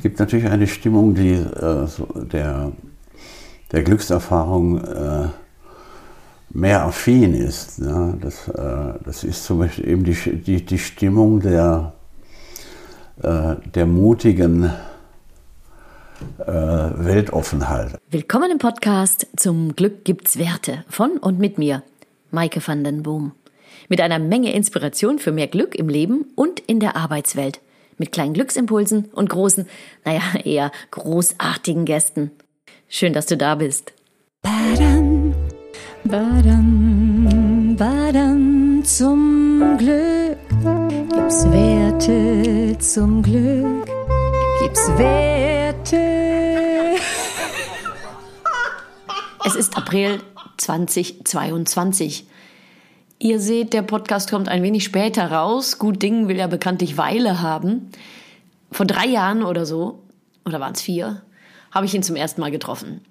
Es gibt natürlich eine Stimmung, die äh, so der, der Glückserfahrung äh, mehr affin ist. Ne? Das, äh, das ist zum Beispiel eben die, die, die Stimmung der, äh, der mutigen äh, Weltoffenheit. Willkommen im Podcast Zum Glück gibt's Werte von und mit mir, Maike van den Boom. Mit einer Menge Inspiration für mehr Glück im Leben und in der Arbeitswelt. Mit kleinen Glücksimpulsen und großen, naja, eher großartigen Gästen. Schön, dass du da bist. Badam, badam, badam, zum Glück gibt's Werte, zum Glück gibt's Werte. Es ist April 2022. Ihr seht, der Podcast kommt ein wenig später raus. Gut Ding will ja bekanntlich Weile haben. Vor drei Jahren oder so, oder waren es vier, habe ich ihn zum ersten Mal getroffen.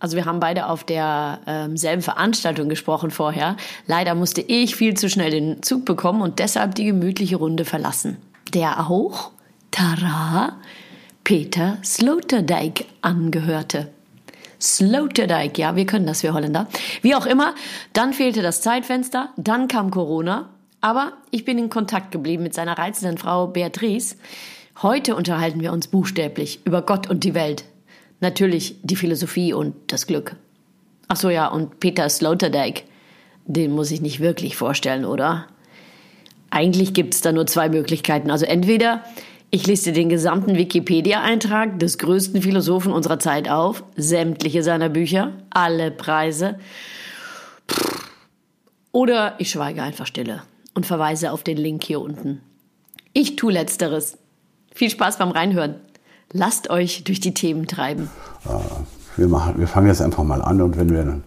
Also wir haben beide auf derselben ähm, Veranstaltung gesprochen vorher. Leider musste ich viel zu schnell den Zug bekommen und deshalb die gemütliche Runde verlassen. Der auch, Tara, Peter Sloterdijk angehörte. Sloterdijk, ja, wir können das, wir Holländer. Wie auch immer, dann fehlte das Zeitfenster, dann kam Corona, aber ich bin in Kontakt geblieben mit seiner reizenden Frau Beatrice. Heute unterhalten wir uns buchstäblich über Gott und die Welt. Natürlich die Philosophie und das Glück. Ach so ja, und Peter Sloterdijk, den muss ich nicht wirklich vorstellen, oder? Eigentlich gibt es da nur zwei Möglichkeiten. Also entweder ich liste den gesamten Wikipedia-Eintrag des größten Philosophen unserer Zeit auf, sämtliche seiner Bücher, alle Preise. Oder ich schweige einfach stille und verweise auf den Link hier unten. Ich tue letzteres. Viel Spaß beim Reinhören. Lasst euch durch die Themen treiben. Wir, machen, wir fangen jetzt einfach mal an und wenn wir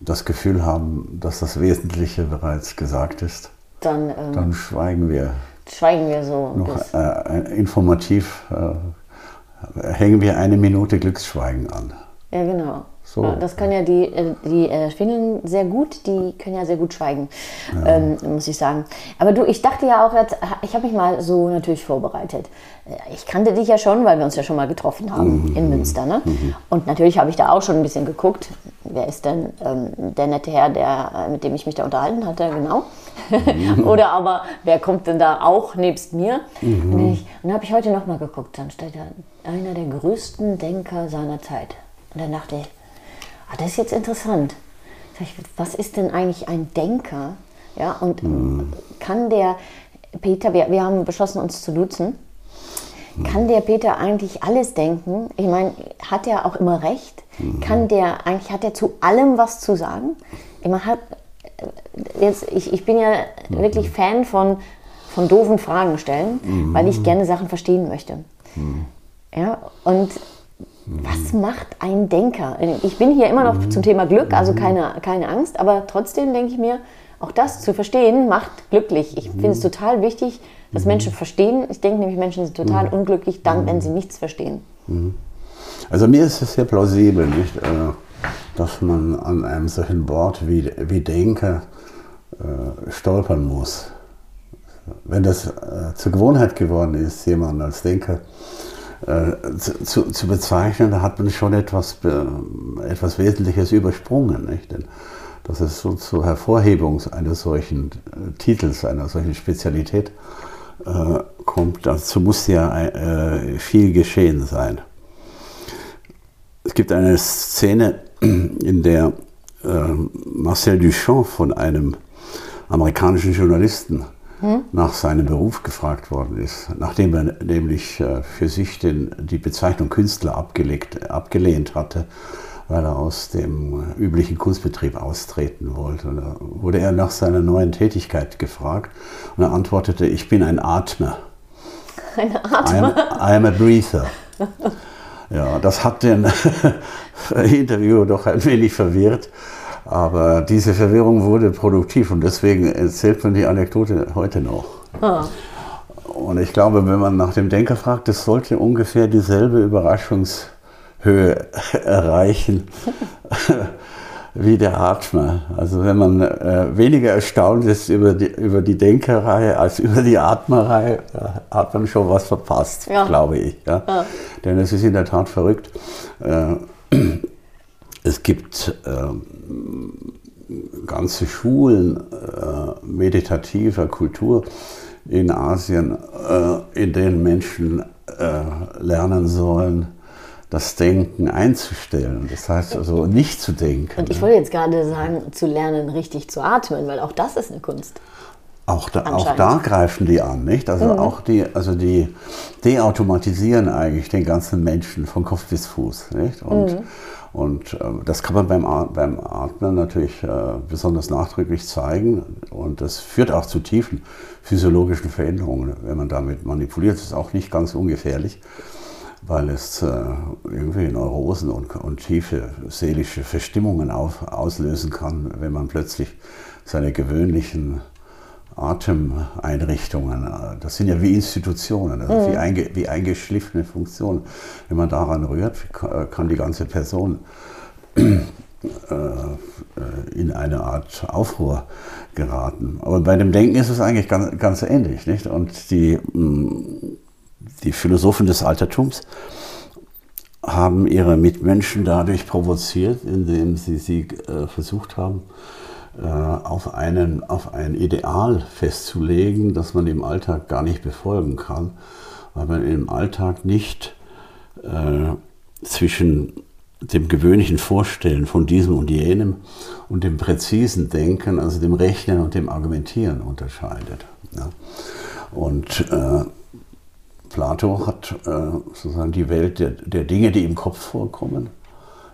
das Gefühl haben, dass das Wesentliche bereits gesagt ist, dann, ähm, dann schweigen wir schweigen wir so. Noch äh, informativ äh, hängen wir eine Minute Glücksschweigen an. Ja, genau. So. Das können ja die, äh, die äh, Finnen sehr gut, die können ja sehr gut schweigen, ja. ähm, muss ich sagen. Aber du, ich dachte ja auch, jetzt, ich habe mich mal so natürlich vorbereitet. Äh, ich kannte dich ja schon, weil wir uns ja schon mal getroffen haben mhm. in Münster. Ne? Mhm. Und natürlich habe ich da auch schon ein bisschen geguckt, wer ist denn ähm, der nette Herr, der, mit dem ich mich da unterhalten hatte, genau. Mhm. Oder aber, wer kommt denn da auch nebst mir? Mhm. Und dann habe ich heute nochmal geguckt, dann steht da einer der größten Denker seiner Zeit. Und dann dachte ich, ah, das ist jetzt interessant. Was ist denn eigentlich ein Denker? Ja, und mhm. kann der Peter, wir, wir haben beschlossen, uns zu duzen. Kann der Peter eigentlich alles denken? Ich meine, hat er auch immer recht? Mhm. Kann der eigentlich, hat er zu allem was zu sagen? Ich meine, hat, jetzt, ich, ich bin ja mhm. wirklich Fan von, von doofen Fragen stellen, mhm. weil ich gerne Sachen verstehen möchte. Mhm. Ja, und was macht ein Denker? Ich bin hier immer noch zum Thema Glück, also keine, keine Angst, aber trotzdem denke ich mir, auch das zu verstehen macht glücklich. Ich finde es total wichtig, dass Menschen verstehen. Ich denke nämlich, Menschen sind total unglücklich dann, wenn sie nichts verstehen. Also mir ist es sehr plausibel, nicht, äh, dass man an einem solchen Wort wie, wie Denker äh, stolpern muss. Wenn das äh, zur Gewohnheit geworden ist, jemanden als Denker äh, zu, zu, bezeichnen, da hat man schon etwas, etwas Wesentliches übersprungen. Nicht? Denn dass es so zur Hervorhebung eines solchen äh, Titels, einer solchen Spezialität äh, kommt, dazu muss ja äh, viel geschehen sein. Es gibt eine Szene, in der Marcel Duchamp von einem amerikanischen Journalisten hm? nach seinem Beruf gefragt worden ist, nachdem er nämlich äh, für sich den, die Bezeichnung Künstler abgelegt, abgelehnt hatte, weil er aus dem äh, üblichen Kunstbetrieb austreten wollte. Und da wurde er nach seiner neuen Tätigkeit gefragt und er antwortete, ich bin ein Atmer. Ein Atmer? I'm, I'm a breather. Ja, das hat den Interviewer doch ein wenig verwirrt. Aber diese Verwirrung wurde produktiv und deswegen erzählt man die Anekdote heute noch. Ah. Und ich glaube, wenn man nach dem Denker fragt, das sollte ungefähr dieselbe Überraschungshöhe erreichen, wie der Atmer. Also wenn man äh, weniger erstaunt ist über die, über die Denkerreihe als über die Atmerreihe, äh, hat man schon was verpasst, ja. glaube ich. Ja? ja? Denn es ist in der Tat verrückt. Äh, es gibt ähm, ganze Schulen äh, meditativer Kultur in Asien, äh, in denen Menschen äh, lernen sollen, das Denken einzustellen. Das heißt also nicht zu denken. Und ich wollte jetzt gerade sagen, zu lernen, richtig zu atmen, weil auch das ist eine Kunst. Auch da, auch da greifen die an, nicht? Also mhm. auch die, also die deautomatisieren eigentlich den ganzen Menschen von Kopf bis Fuß, nicht? Und, mhm. und äh, das kann man beim, beim Atmen natürlich äh, besonders nachdrücklich zeigen und das führt auch zu tiefen physiologischen Veränderungen, wenn man damit manipuliert. Das ist auch nicht ganz ungefährlich weil es äh, irgendwie Neurosen und, und, tiefe seelische Verstimmungen auf, auslösen kann, wenn man plötzlich seine gewöhnlichen Atemeinrichtungen, äh, das sind ja wie Institutionen, also mhm. wie, einge, wie eingeschliffene Funktionen. Wenn man daran rührt, äh, kann die ganze Person äh, in eine Art Aufruhr geraten. Aber bei dem Denken ist es eigentlich ganz, ganz ähnlich. Nicht? Und die, mm, die Philosophen des Altertums haben ihre Mitmenschen dadurch provoziert, indem sie sie versucht haben, äh, auf, einen, auf ein Ideal festzulegen, das man im Alltag gar nicht befolgen kann, weil man im Alltag nicht äh, zwischen dem gewöhnlichen Vorstellen von diesem und jenem und dem präzisen Denken, also dem Rechnen und dem Argumentieren unterscheidet. Ja. Und äh, Plato hat äh, sozusagen die Welt der, der Dinge, die im Kopf vorkommen,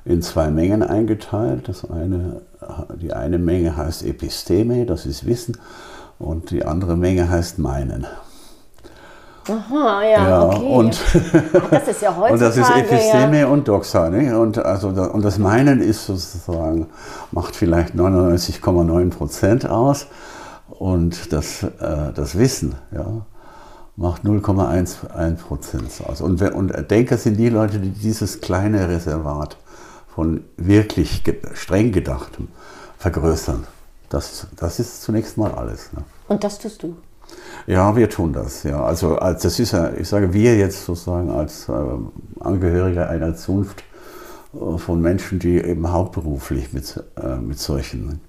in zwei Mengen eingeteilt. Das eine die eine Menge heißt Episteme, das ist Wissen, und die andere Menge heißt Meinen. Aha, ja, ja okay. Und das ist ja heutzutage. und das ist Episteme ja. und Doxa. Ne? Und, also, und das Meinen ist sozusagen, macht vielleicht 99,9 Prozent aus. Und das, äh, das Wissen ja, macht 0,1 Prozent aus. Und, und Denker sind die Leute, die dieses kleine Reservat von wirklich streng gedachtem vergrößern. Das, das ist zunächst mal alles. Ne? Und das tust du? Ja, wir tun das. Ja, also als, das ist ja, ich sage wir jetzt sozusagen als äh, Angehörige einer Zunft äh, von Menschen, die eben hauptberuflich mit, äh, mit solchen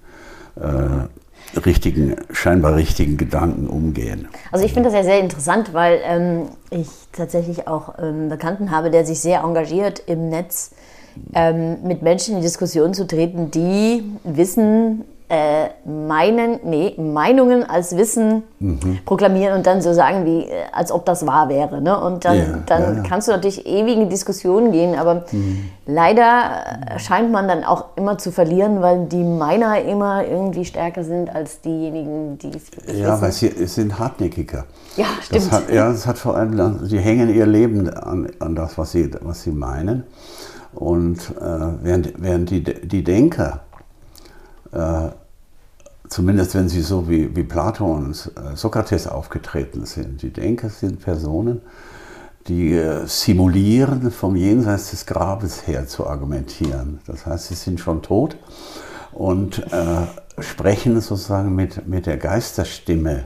äh, richtigen, scheinbar richtigen Gedanken umgehen. Also ich finde das ja sehr interessant, weil ähm, ich tatsächlich auch einen Bekannten habe, der sich sehr engagiert im Netz ähm, mit Menschen in Diskussion zu treten, die Wissen äh, meinen, nee, Meinungen als Wissen mhm. proklamieren und dann so sagen, wie, äh, als ob das wahr wäre. Ne? Und dann, ja, dann ja, kannst du natürlich ewig in Diskussionen gehen, aber mhm. leider äh, scheint man dann auch immer zu verlieren, weil die Meiner immer irgendwie stärker sind als diejenigen, die es Ja, wissen. weil sie sind hartnäckiger. Ja, stimmt. Das hat, ja, das hat vor allem, sie hängen ihr Leben an, an das, was sie, was sie meinen. Und äh, während, während die, die Denker, äh, zumindest wenn sie so wie, wie Plato und äh, Sokrates aufgetreten sind, die Denker sind Personen, die äh, simulieren, vom Jenseits des Grabes her zu argumentieren. Das heißt, sie sind schon tot und äh, sprechen sozusagen mit, mit der Geisterstimme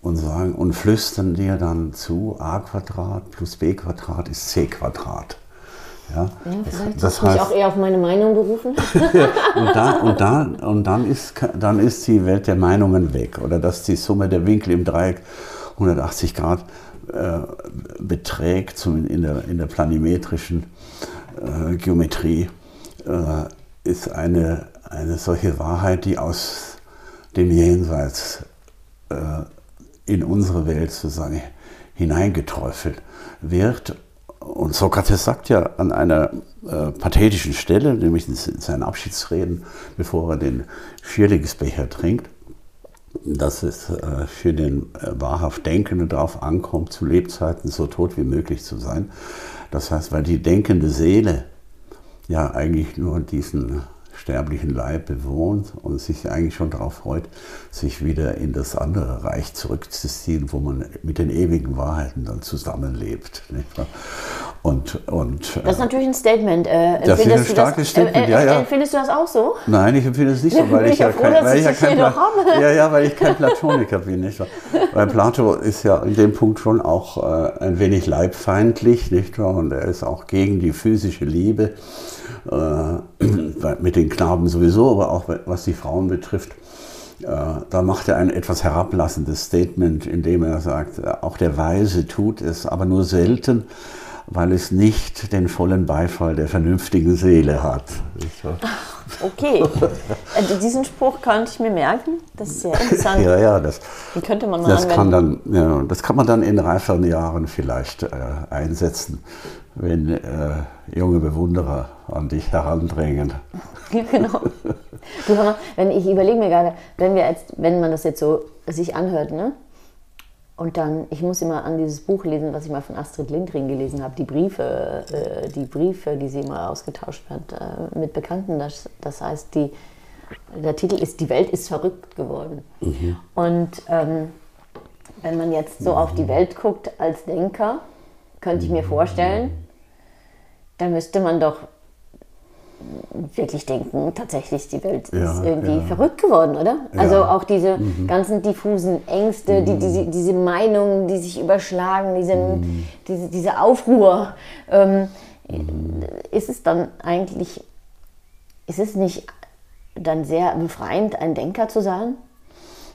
und sagen und flüstern dir dann zu, a Quadrat plus b Quadrat ist c Quadrat. Ja, ja vielleicht das heißt, mich auch eher auf meine Meinung berufen. und, da, und, da, und dann, ist, dann ist die Welt der Meinungen weg. Oder dass die Summe der Winkel im Dreieck 180 Grad äh, beträgt, zum, in, der, in der planimetrischen äh, Geometrie, äh, ist eine, eine solche Wahrheit, die aus dem Jenseits äh, in unsere Welt sozusagen hineingeträufelt wird und Sokrates sagt ja an einer äh, pathetischen Stelle, nämlich in seinen Abschiedsreden, bevor er den Vierlingsbecher trinkt, dass es äh, für den äh, wahrhaft Denkenden darauf ankommt, zu Lebzeiten so tot wie möglich zu sein. Das heißt, weil die denkende Seele ja eigentlich nur diesen sterblichen Leib bewohnt und sich eigentlich schon darauf freut, sich wieder in das andere Reich zurückzuziehen, wo man mit den ewigen Wahrheiten dann zusammenlebt. Und, und, das ist natürlich ein Statement. Äh, das ist ein starkes das, Statement, äh, ja, ja. Findest du das auch so? Nein, ich empfinde es nicht so, weil ich, ja kein, weil ich ja kein, ja, ja, weil ich kein Platoniker bin. Nicht? Weil Plato ist ja in dem Punkt schon auch äh, ein wenig leibfeindlich, nicht wahr? Und er ist auch gegen die physische Liebe, äh, mit den Knaben sowieso, aber auch was die Frauen betrifft. Äh, da macht er ein etwas herablassendes Statement, indem er sagt, äh, auch der Weise tut es, aber nur selten weil es nicht den vollen Beifall der vernünftigen Seele hat. Okay, also diesen Spruch könnte ich mir merken. Das ist sehr interessant. ja, ja, das, Den könnte man mal das kann dann, ja, Das kann man dann in reiferen Jahren vielleicht äh, einsetzen, wenn äh, junge Bewunderer an dich herandrängen. genau. Du, wenn ich überlege mir gerade, wenn wir jetzt, wenn man das jetzt so sich anhört, ne? Und dann, ich muss immer an dieses Buch lesen, was ich mal von Astrid Lindgren gelesen habe, die Briefe, äh, die Briefe, die sie mal ausgetauscht hat äh, mit Bekannten. Das, das heißt, die, der Titel ist Die Welt ist verrückt geworden. Mhm. Und ähm, wenn man jetzt so auf die Welt guckt als Denker, könnte ich mir vorstellen, dann müsste man doch wirklich denken, tatsächlich die Welt ja, ist irgendwie ja. verrückt geworden, oder? Ja. Also auch diese mhm. ganzen diffusen Ängste, mhm. die, diese, diese Meinungen, die sich überschlagen, diese, mhm. diese, diese Aufruhr. Ähm, mhm. ist es dann eigentlich, ist es nicht dann sehr befreiend, ein Denker zu sein?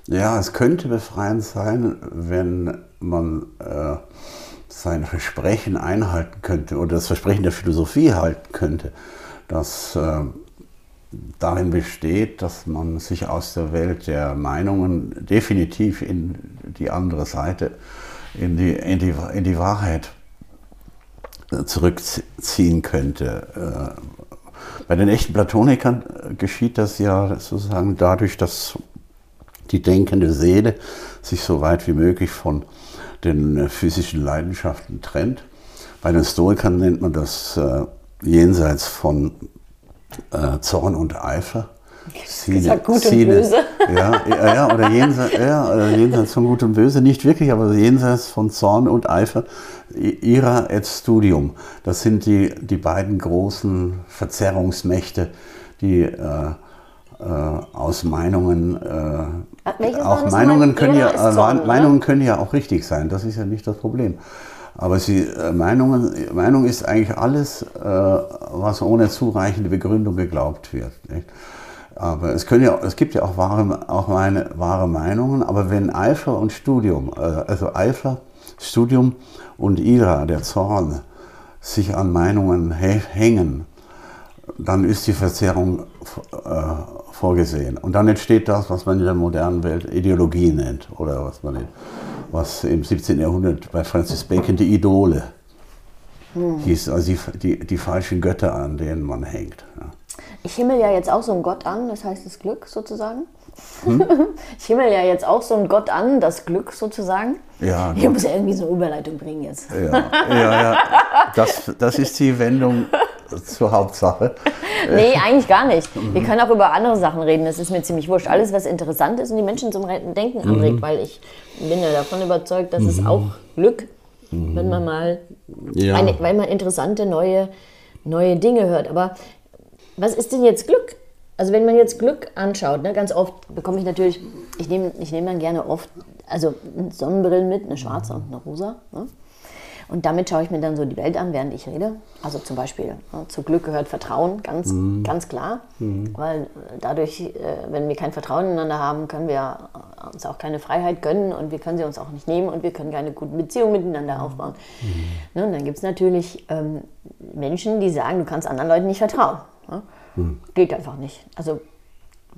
Ja, es könnte befreiend sein, wenn man äh, sein Versprechen einhalten könnte oder das Versprechen der Philosophie halten könnte das äh, darin besteht, dass man sich aus der Welt der Meinungen definitiv in die andere Seite, in die, in die, in die Wahrheit äh, zurückziehen könnte. Äh, bei den echten Platonikern geschieht das ja sozusagen dadurch, dass die denkende Seele sich so weit wie möglich von den physischen Leidenschaften trennt. Bei den Stoikern nennt man das jenseits von äh, Zorn und Eifer. Gesagt, gut Sine, und böse. Ja, ja, oder jenseits, ja, jenseits von gut und böse, nicht wirklich, aber jenseits von Zorn und Eifer, Ira et Studium. Das sind die, die beiden großen Verzerrungsmächte, die äh, äh, aus Meinungen, äh, auch Meinungen können, ja, Meinungen können ja auch richtig sein, das ist ja nicht das Problem. Aber sie, äh, Meinungen, Meinung ist eigentlich alles, äh, was ohne zureichende Begründung geglaubt wird. Nicht? Aber es, können ja, es gibt ja auch wahre, auch meine, wahre Meinungen, aber wenn Eifer und Studium, äh, also Eifer, Studium und Ira, der Zorn, sich an Meinungen hängen, dann ist die Verzerrung vorgesehen. Und dann entsteht das, was man in der modernen Welt Ideologie nennt oder was man nennt was im 17. Jahrhundert bei Francis Bacon die Idole hm. hieß, also die, die, die, falschen Götter, an denen man hängt. Ja. Ich himmel ja jetzt auch so einen Gott an, das heißt das Glück sozusagen. Hm? Ich himmel ja jetzt auch so einen Gott an, das Glück sozusagen. Ja, ich muss ja irgendwie so eine Überleitung bringen jetzt. Ja, ja, ja. Das, das ist die Wendung zur Hauptsache. Nee, eigentlich gar nicht. Wir können auch über andere Sachen reden. Das ist mir ziemlich wurscht. Alles, was interessant ist und die Menschen zum Denken anregt, mhm. weil ich bin ja davon überzeugt, dass mhm. es auch Glück, mhm. wenn man mal, ja. eine, weil man interessante neue, neue Dinge hört. Aber was ist denn jetzt Glück? Also wenn man jetzt Glück anschaut, ne, ganz oft bekomme ich natürlich, ich nehme ich nehm dann gerne oft, also Sonnenbrillen mit, eine schwarze und eine rosa. Ne? Und damit schaue ich mir dann so die Welt an, während ich rede. Also zum Beispiel, ja, zu Glück gehört Vertrauen, ganz, mhm. ganz klar. Mhm. Weil dadurch, äh, wenn wir kein Vertrauen ineinander haben, können wir uns auch keine Freiheit gönnen und wir können sie uns auch nicht nehmen und wir können keine guten Beziehungen miteinander mhm. aufbauen. Mhm. Ne, und dann gibt es natürlich ähm, Menschen, die sagen, du kannst anderen Leuten nicht vertrauen. Ja? Mhm. Geht einfach nicht. Also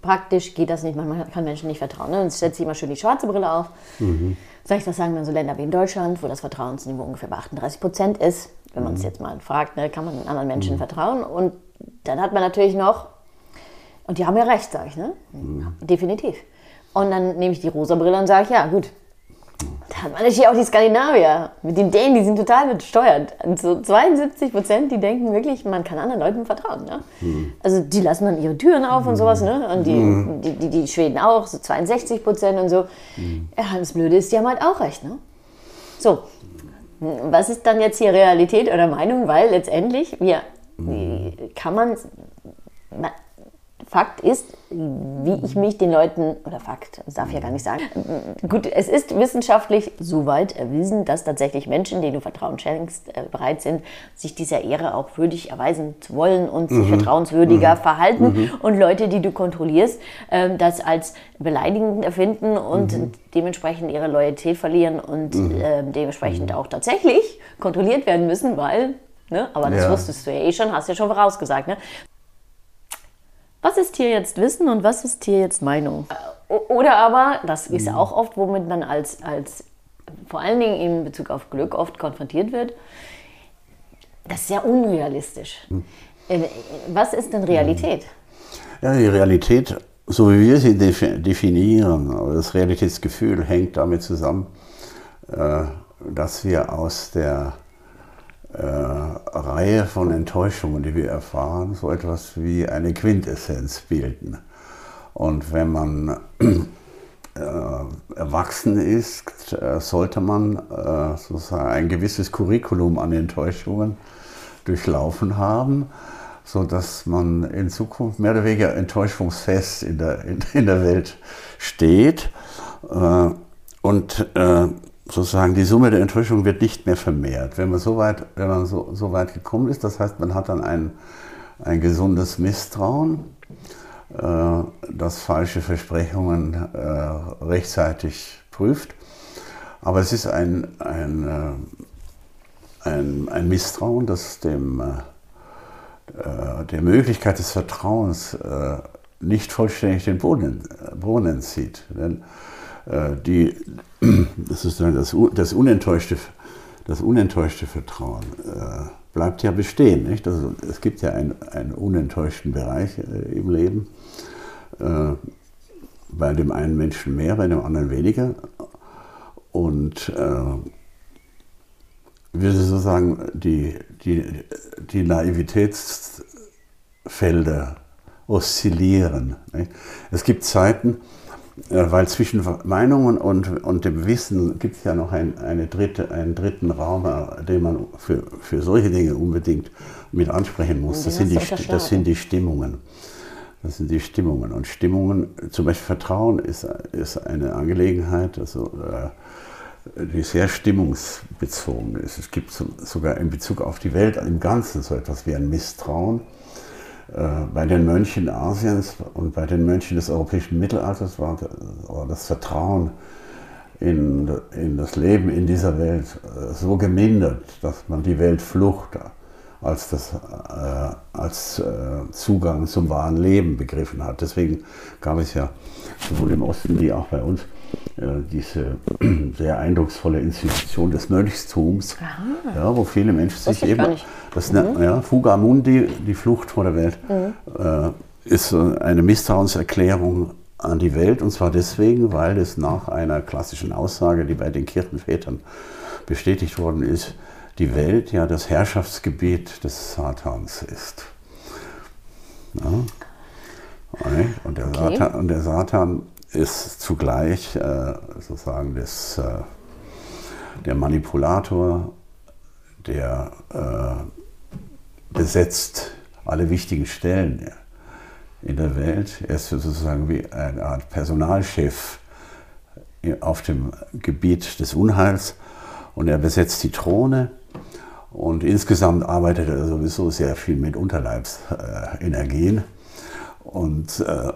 praktisch geht das nicht. Man kann Menschen nicht vertrauen. Ne? Dann setzt sich immer schön die schwarze Brille auf. Mhm. Ich, das sagen dann so Länder wie in Deutschland, wo das Vertrauensniveau ungefähr bei 38 Prozent ist. Wenn man es mhm. jetzt mal fragt, ne, kann man anderen Menschen mhm. vertrauen. Und dann hat man natürlich noch, und die haben ja recht, sage ich, ne? Mhm. Definitiv. Und dann nehme ich die rosa Brille und sage, ja gut, da hat man natürlich auch die Skandinavier. Mit den Dänen, die sind total besteuert. Also 72 Prozent, die denken wirklich, man kann anderen Leuten vertrauen. Ne? Mhm. Also die lassen dann ihre Türen auf und sowas. Ne? Und die, mhm. die, die, die, Schweden auch, so 62 Prozent und so. Mhm. Ja, das Blöde ist, die haben halt auch recht. Ne? So, Was ist dann jetzt hier Realität oder Meinung? Weil letztendlich, wir, kann man, Fakt ist, wie ich mich den Leuten, oder Fakt, darf ich ja gar nicht sagen. Gut, es ist wissenschaftlich soweit erwiesen, dass tatsächlich Menschen, denen du Vertrauen schenkst, äh, bereit sind, sich dieser Ehre auch würdig erweisen zu wollen und sich mhm. vertrauenswürdiger mhm. verhalten. Mhm. Und Leute, die du kontrollierst, ähm, das als beleidigend erfinden und mhm. dementsprechend ihre Loyalität verlieren und mhm. ähm, dementsprechend auch tatsächlich kontrolliert werden müssen, weil Ne? Aber das ja. wusstest du ja eh schon, hast ja schon vorausgesagt. Ne? Was ist hier jetzt Wissen und was ist hier jetzt Meinung? Oder aber, das ist ja mhm. auch oft, womit man als, als vor allen Dingen in Bezug auf Glück oft konfrontiert wird, das ist ja unrealistisch. Mhm. Was ist denn Realität? Ja, die Realität, so wie wir sie definieren, das Realitätsgefühl hängt damit zusammen, äh, dass wir aus der äh, Reihe von Enttäuschungen, die wir erfahren, so etwas wie eine Quintessenz bilden. Und wenn man äh, erwachsen ist, äh, sollte man äh, sozusagen ein gewisses Curriculum an Enttäuschungen durchlaufen haben, sodass man in Zukunft mehr oder weniger enttäuschungsfest in der, in, in der Welt steht. Äh, und äh, sozusagen die Summe der Enttäuschung wird nicht mehr vermehrt. Wenn man so weit, wenn man so, so weit gekommen ist, das heißt, man hat dann ein, ein gesundes Misstrauen, äh, das falsche Versprechungen äh, rechtzeitig prüft. Aber es ist ein, ein, äh, ein, ein Misstrauen, das dem, äh, äh, der Möglichkeit des Vertrauens äh, nicht vollständig den Boden, Boden entzieht. Denn die, das ist das, das, unenttäuschte, das unenttäuschte Vertrauen äh, bleibt ja bestehen. Nicht? Also, es gibt ja einen, einen unenttäuschten Bereich äh, im Leben. Äh, bei dem einen Menschen mehr, bei dem anderen weniger. Und äh, würde so sagen, die, die, die Naivitätsfelder oszillieren. Nicht? Es gibt Zeiten, weil zwischen Meinungen und, und dem Wissen gibt es ja noch ein, eine dritte, einen dritten Raum, äh, den man für, für solche Dinge unbedingt mit ansprechen muss. Das sind, die, das sind die Stimmungen. Das sind die Stimmungen. Und Stimmungen, zum Beispiel Vertrauen ist, ist eine Angelegenheit, also, äh, die sehr stimmungsbezogen ist. Es gibt sogar in Bezug auf die Welt im Ganzen so etwas wie ein Misstrauen bei den Mönchen Asiens und bei den Mönchen des europäischen Mittelalters war das Vertrauen in, in das Leben in dieser Welt äh, so gemindert, dass man die Weltflucht als, das, äh, als äh, Zugang zum wahren Leben begriffen hat. Deswegen gab es ja sowohl im Osten wie auch bei uns äh, diese sehr eindrucksvolle Institution des Mönchstums, ja, wo viele Menschen sich eben, das mhm. ja, Fuga Mundi, die Flucht vor der Welt, mhm. äh, ist eine Misstrauenserklärung an die Welt und zwar deswegen, weil es nach einer klassischen Aussage, die bei den Kirchenvätern bestätigt worden ist, die Welt ja das Herrschaftsgebiet des Satans ist. Ja. Und, der okay. Satan, und der Satan ist zugleich äh, sozusagen das, äh, der Manipulator, der äh, besetzt alle wichtigen Stellen in der Welt. Er ist sozusagen wie eine Art Personalchef auf dem Gebiet des Unheils und er besetzt die Throne und insgesamt arbeitet er sowieso sehr viel mit Unterleibsenergien. Und äh,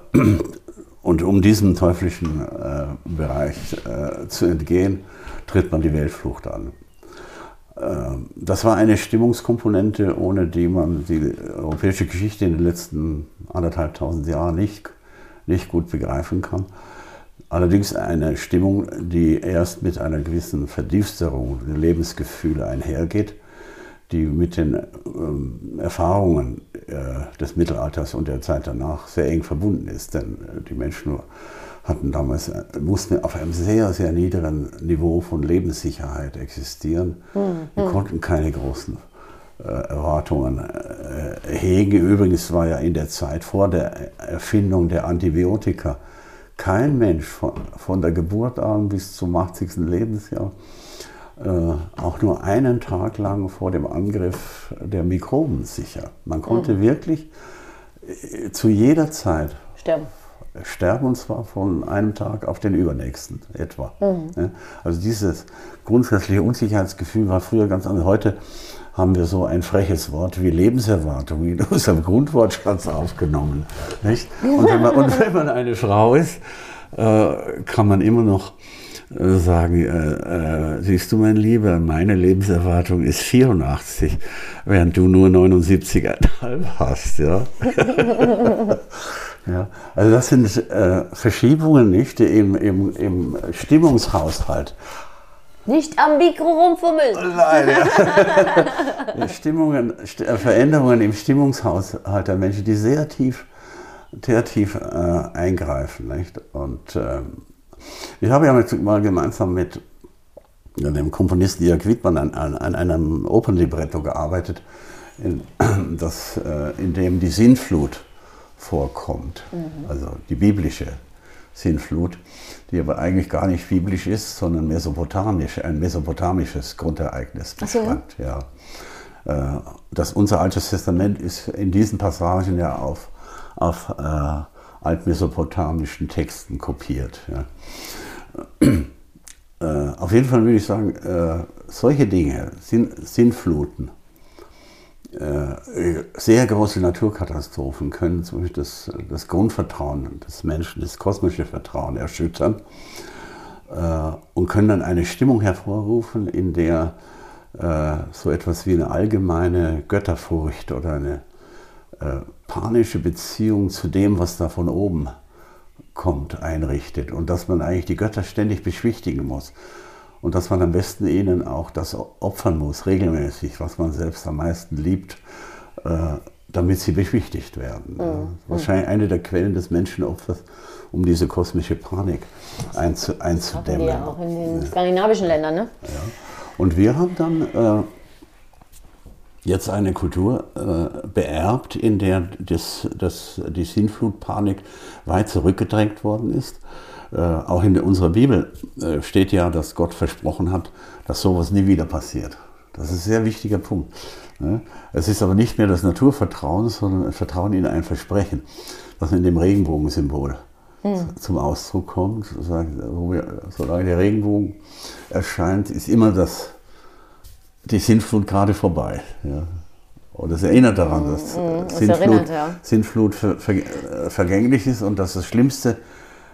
und um diesem teuflischen äh, Bereich äh, zu entgehen, tritt man die Weltflucht an. Äh, das war eine Stimmungskomponente, ohne die man die europäische Geschichte in den letzten anderthalbtausend Jahren nicht, nicht gut begreifen kann. Allerdings eine Stimmung, die erst mit einer gewissen Verdüsterung der Lebensgefühle einhergeht die mit den ähm, Erfahrungen äh, des Mittelalters und der Zeit danach sehr eng verbunden ist. Denn äh, die Menschen hatten damals, äh, mussten auf einem sehr, sehr niedrigen Niveau von Lebenssicherheit existieren. Mhm. Die konnten keine großen äh, Erwartungen äh, hegen. Übrigens war ja in der Zeit vor der Erfindung der Antibiotika kein Mensch von, von der Geburt an bis zum 80. Lebensjahr äh, auch nur einen Tag lang vor dem Angriff der Mikroben sicher. Man konnte mhm. wirklich äh, zu jeder Zeit sterben. sterben und zwar von einem Tag auf den übernächsten etwa. Mhm. Also dieses grundsätzliche Unsicherheitsgefühl war früher ganz anders. Heute haben wir so ein freches Wort wie Lebenserwartung in unserem Grundwortschatz aufgenommen. Nicht? Und, wenn man, und wenn man eine Frau ist, äh, kann man immer noch sagen, äh, äh, siehst du mein Lieber, meine Lebenserwartung ist 84, während du nur 79,5 hast. Ja? ja, also das sind äh, Verschiebungen nicht im, im, im Stimmungshaushalt. Nicht am Mikro rumfummeln. Nein, ja. Stimmungen, äh, Veränderungen im Stimmungshaushalt der Menschen, die sehr tief, sehr tief äh, eingreifen. Nicht? Und ähm, ich habe ja mal gemeinsam mit dem Komponisten Jörg Wittmann an, an, an einem Opernlibretto gearbeitet, in, das, äh, in dem die Sinnflut vorkommt, mhm. also die biblische Sinnflut, die aber eigentlich gar nicht biblisch ist, sondern mesopotamisch, ein mesopotamisches Grundereignis beschreibt. Ja. ja. Äh, das unser Altes Testament ist in diesen Passagen ja auf, auf äh, altmesopotamischen Texten kopiert. Ja. Äh, auf jeden Fall würde ich sagen, äh, solche Dinge, Sinn, Sinnfluten, äh, sehr große Naturkatastrophen können zum Beispiel das, das Grundvertrauen des Menschen, das kosmische Vertrauen erschüttern äh, und können dann eine Stimmung hervorrufen, in der äh, so etwas wie eine allgemeine Götterfurcht oder eine äh, panische Beziehung zu dem, was da von oben kommt, einrichtet und dass man eigentlich die Götter ständig beschwichtigen muss und dass man am besten ihnen auch das opfern muss, regelmäßig, was man selbst am meisten liebt, äh, damit sie beschwichtigt werden. Mhm. Wahrscheinlich eine der Quellen des Menschenopfers, um diese kosmische Panik einzu, einzudämmen. Ja auch in den ja. skandinavischen Ländern, ne? Ja. Und wir haben dann äh, jetzt eine Kultur äh, beerbt, in der das, das, die Sinnflutpanik weit zurückgedrängt worden ist. Äh, auch in unserer Bibel äh, steht ja, dass Gott versprochen hat, dass sowas nie wieder passiert. Das ist ein sehr wichtiger Punkt. Ne? Es ist aber nicht mehr das Naturvertrauen, sondern Vertrauen in ein Versprechen, das in dem Regenbogensymbol hm. zum Ausdruck kommt. Solange der Regenbogen erscheint, ist immer das die Sintflut gerade vorbei. Ja. Und es erinnert daran, dass mm, Sintflut, erinnert, ja. Sintflut ver, ver, äh, vergänglich ist und dass das Schlimmste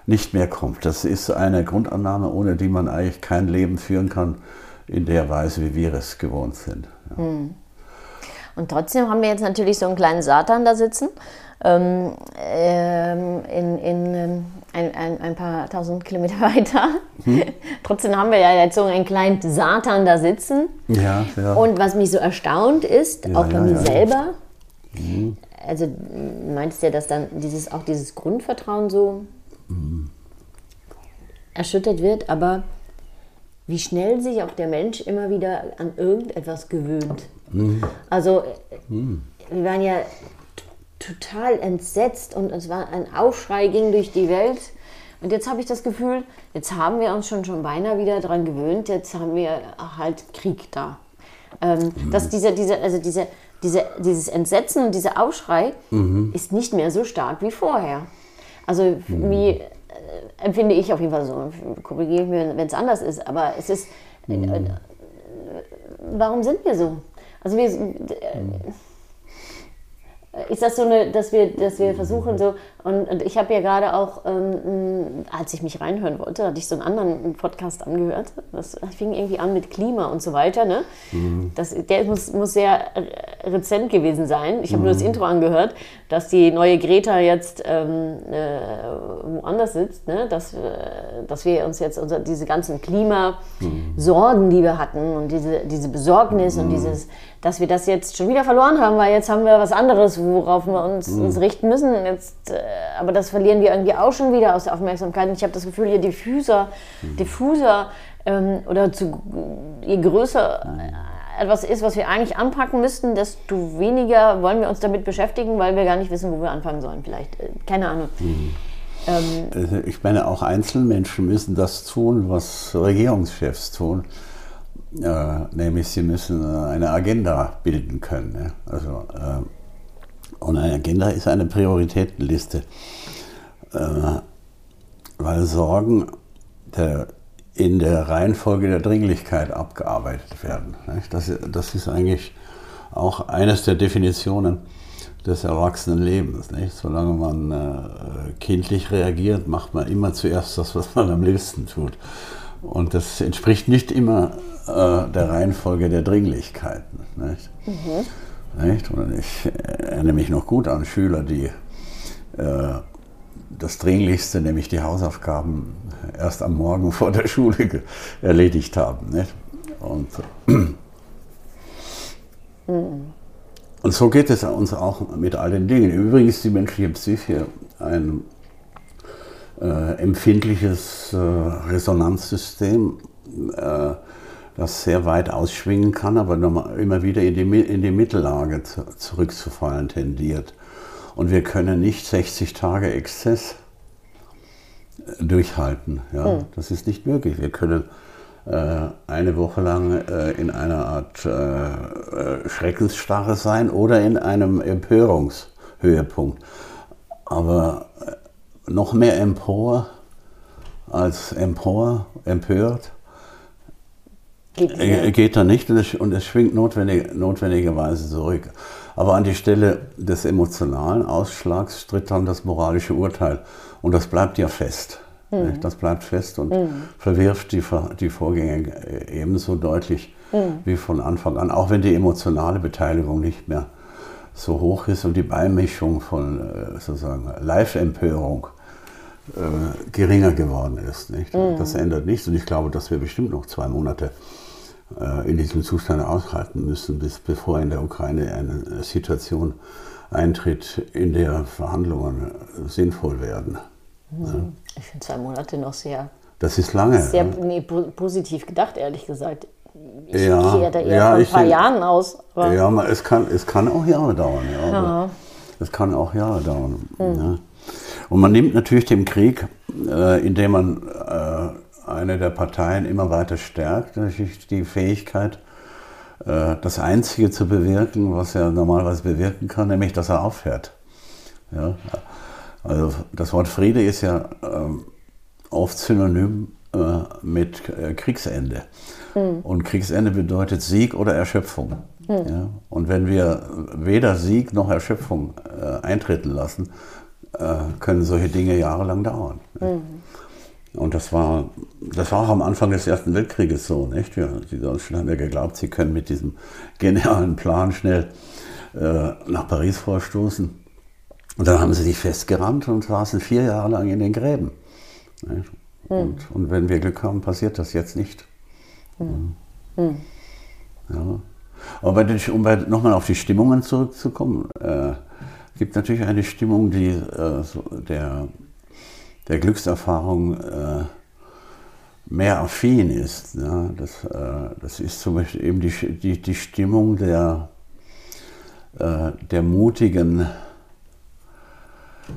nicht mehr kommt. Das ist eine Grundannahme, ohne die man eigentlich kein Leben führen kann in der Weise, wie wir es gewohnt sind. Ja. Mm. Und trotzdem haben wir jetzt natürlich so einen kleinen Satan da sitzen, ähm, ähm, in, in ähm, ein, ein, ein, paar tausend Kilometer weiter. Hm. Trotzdem haben wir ja jetzt so einen kleinen Satan da sitzen. Ja, ja. Und was mich so erstaunt ist, ja, auch bei ja, mir selber, mhm. also meinst du ja, dass dann dieses, auch dieses Grundvertrauen so mhm. erschüttert wird, aber wie schnell sich auch der Mensch immer wieder an irgendetwas gewöhnt. Mhm. Also mhm. wir waren ja total entsetzt und es war ein Aufschrei ging durch die Welt. Und jetzt habe ich das Gefühl, jetzt haben wir uns schon, schon beinahe wieder daran gewöhnt, jetzt haben wir halt Krieg da. Ähm, mhm. Dass diese, diese, also diese, diese, dieses Entsetzen und dieser Aufschrei mhm. ist nicht mehr so stark wie vorher. Also mhm. wie äh, empfinde ich auf jeden Fall so. Korrigiere mich, wenn es anders ist, aber es ist. Äh, mhm. äh, warum sind wir so? Also wir. Äh, ist das so eine, dass wir, dass wir versuchen so, und, und ich habe ja gerade auch, ähm, als ich mich reinhören wollte, hatte ich so einen anderen Podcast angehört, das fing irgendwie an mit Klima und so weiter, ne? Mhm. Das, der muss, muss sehr rezent gewesen sein. Ich habe mhm. nur das mhm. Intro angehört, dass die neue Greta jetzt ähm, äh, woanders sitzt, ne? dass, äh, dass wir uns jetzt unser, diese ganzen Klimasorgen, die wir hatten und diese, diese Besorgnis mhm. und dieses dass wir das jetzt schon wieder verloren haben, weil jetzt haben wir was anderes, worauf wir uns, mhm. uns richten müssen. Jetzt, äh, aber das verlieren wir irgendwie auch schon wieder aus der Aufmerksamkeit. Und ich habe das Gefühl, je diffuser, mhm. diffuser ähm, oder zu, je größer äh, etwas ist, was wir eigentlich anpacken müssten, desto weniger wollen wir uns damit beschäftigen, weil wir gar nicht wissen, wo wir anfangen sollen. Vielleicht, äh, keine Ahnung. Mhm. Ähm, ich meine, auch Einzelmenschen müssen das tun, was Regierungschefs tun äh, nämlich sie müssen eine Agenda bilden können. Ne? Also, äh, und eine Agenda ist eine Prioritätenliste, äh, weil Sorgen der, in der Reihenfolge der Dringlichkeit abgearbeitet werden. Das, das ist eigentlich auch eines der Definitionen des Erwachsenenlebens. Nicht? Solange man äh, kindlich reagiert, macht man immer zuerst das, was man am liebsten tut. Und das entspricht nicht immer äh, der Reihenfolge der Dringlichkeiten. Mhm. Nicht? Und ich erinnere mich noch gut an Schüler, die äh, das Dringlichste, nämlich die Hausaufgaben, erst am Morgen vor der Schule erledigt haben. Nicht? Und, mhm. und so geht es uns auch mit all den Dingen. Übrigens ist die menschliche Psyche ein äh, empfindliches äh, Resonanzsystem, äh, das sehr weit ausschwingen kann, aber immer wieder in die, in die Mittellage zu, zurückzufallen tendiert. Und wir können nicht 60 Tage Exzess äh, durchhalten. Ja? Mhm. Das ist nicht möglich. Wir können äh, eine Woche lang äh, in einer Art äh, Schreckensstarre sein oder in einem Empörungshöhepunkt. Aber noch mehr empor als empor, empört. Geht, äh, geht da nicht und es, und es schwingt notwendig, notwendigerweise zurück. Aber an die Stelle des emotionalen Ausschlags tritt dann das moralische Urteil. Und das bleibt ja fest. Mhm. Das bleibt fest und mhm. verwirft die, die Vorgänge äh, ebenso deutlich mhm. wie von Anfang an, auch wenn die emotionale Beteiligung nicht mehr so hoch ist und die Beimischung von äh, sozusagen Live-Empörung äh, geringer geworden ist. Nicht? Mhm. Das ändert nichts und ich glaube, dass wir bestimmt noch zwei Monate in diesem Zustand aushalten müssen, bis bevor in der Ukraine eine Situation eintritt, in der Verhandlungen sinnvoll werden. Mhm. Ja? Ich finde zwei Monate noch sehr. Das ist lange. Sehr ja. nee, positiv gedacht, ehrlich gesagt. Ich ja, gehe da eher ja, von ein paar Jahren aus. ja, es kann, es kann auch Jahre dauern. Ja. Es kann auch Jahre dauern. Ja. Und man nimmt natürlich den Krieg, äh, indem man äh, eine der Parteien immer weiter stärkt, natürlich die Fähigkeit, äh, das Einzige zu bewirken, was er normalerweise bewirken kann, nämlich dass er aufhört. Ja? Also das Wort Friede ist ja ähm, oft synonym äh, mit äh, Kriegsende. Mhm. Und Kriegsende bedeutet Sieg oder Erschöpfung. Mhm. Ja? Und wenn wir weder Sieg noch Erschöpfung äh, eintreten lassen, äh, können solche Dinge jahrelang dauern. Mhm. Und das war, das war auch am Anfang des Ersten Weltkrieges so. Nicht? Ja, die Deutschen haben ja geglaubt, sie können mit diesem genialen Plan schnell äh, nach Paris vorstoßen. Und dann haben sie sich festgerannt und saßen vier Jahre lang in den Gräben. Mhm. Und, und, wenn wir Glück haben, passiert das jetzt nicht. Mhm. Ja. Aber um nochmal auf die Stimmungen zurückzukommen, äh, gibt natürlich eine Stimmung, die äh, so der, der Glückserfahrung äh, mehr affin ist. Ja? Das, äh, das ist zum Beispiel eben die, die, die Stimmung der, äh, der mutigen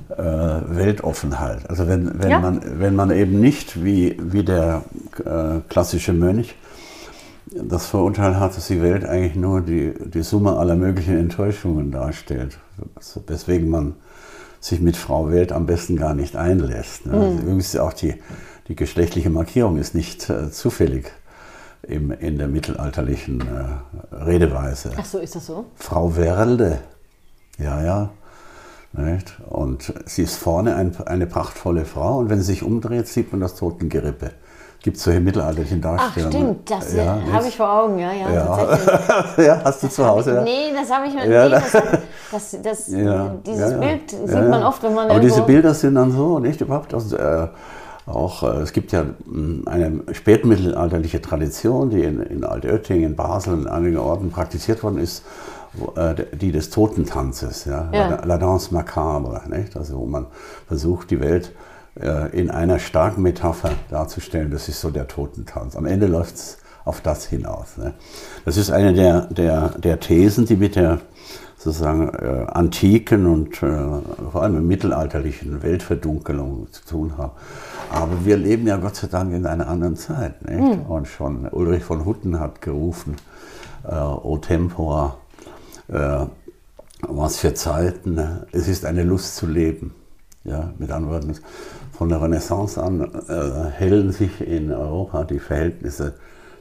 äh, Weltoffenheit. Also wenn, wenn, ja. man, wenn man eben nicht wie, wie der äh, klassische Mönch das Vorurteil hat, dass die Welt eigentlich nur die, die Summe aller möglichen Enttäuschungen darstellt, weswegen man sich mit Frau Welt am besten gar nicht einlässt. Ne? Mhm. Übrigens auch die, die geschlechtliche Markierung ist nicht äh, zufällig im, in der mittelalterlichen äh, Redeweise. Ach so, ist das so? Frau Werde, ja, ja. Nicht? Und sie ist vorne ein, eine prachtvolle Frau und wenn sie sich umdreht, sieht man das Totengerippe gibt es solche mittelalterlichen Darstellungen. Ach stimmt, das ja, habe ich vor Augen, ja, ja, ja. ja hast du zu Hause? Ich, nee, das habe ich mir, ja, nee, das, das, das ja, dieses Bild sieht man oft, wenn man Aber diese Bilder sind dann so, nicht überhaupt, also, äh, auch, äh, es gibt ja mh, eine spätmittelalterliche Tradition, die in, in Altötting, in Basel, in einigen Orten praktiziert worden ist, äh, die des Totentanzes, ja, La Danse Macabre, nicht? also wo man versucht, die Welt äh, in einer starken Metapher darzustellen. Das ist so der Totentanz. Am Ende läuft es auf das hinaus. Ne? Das ist eine der, der, der Thesen, die mit der sozusagen äh, antiken und äh, vor allem mittelalterlichen Weltverdunkelung zu tun haben. Aber wir leben ja Gott sei Dank in einer anderen Zeit. Mhm. Und schon Ulrich von Hutten hat gerufen, äh, O Tempor, äh, was für Zeiten, es ist eine Lust zu leben. Ja, mit anderen Worten, von der Renaissance an äh, hellen sich in Europa die Verhältnisse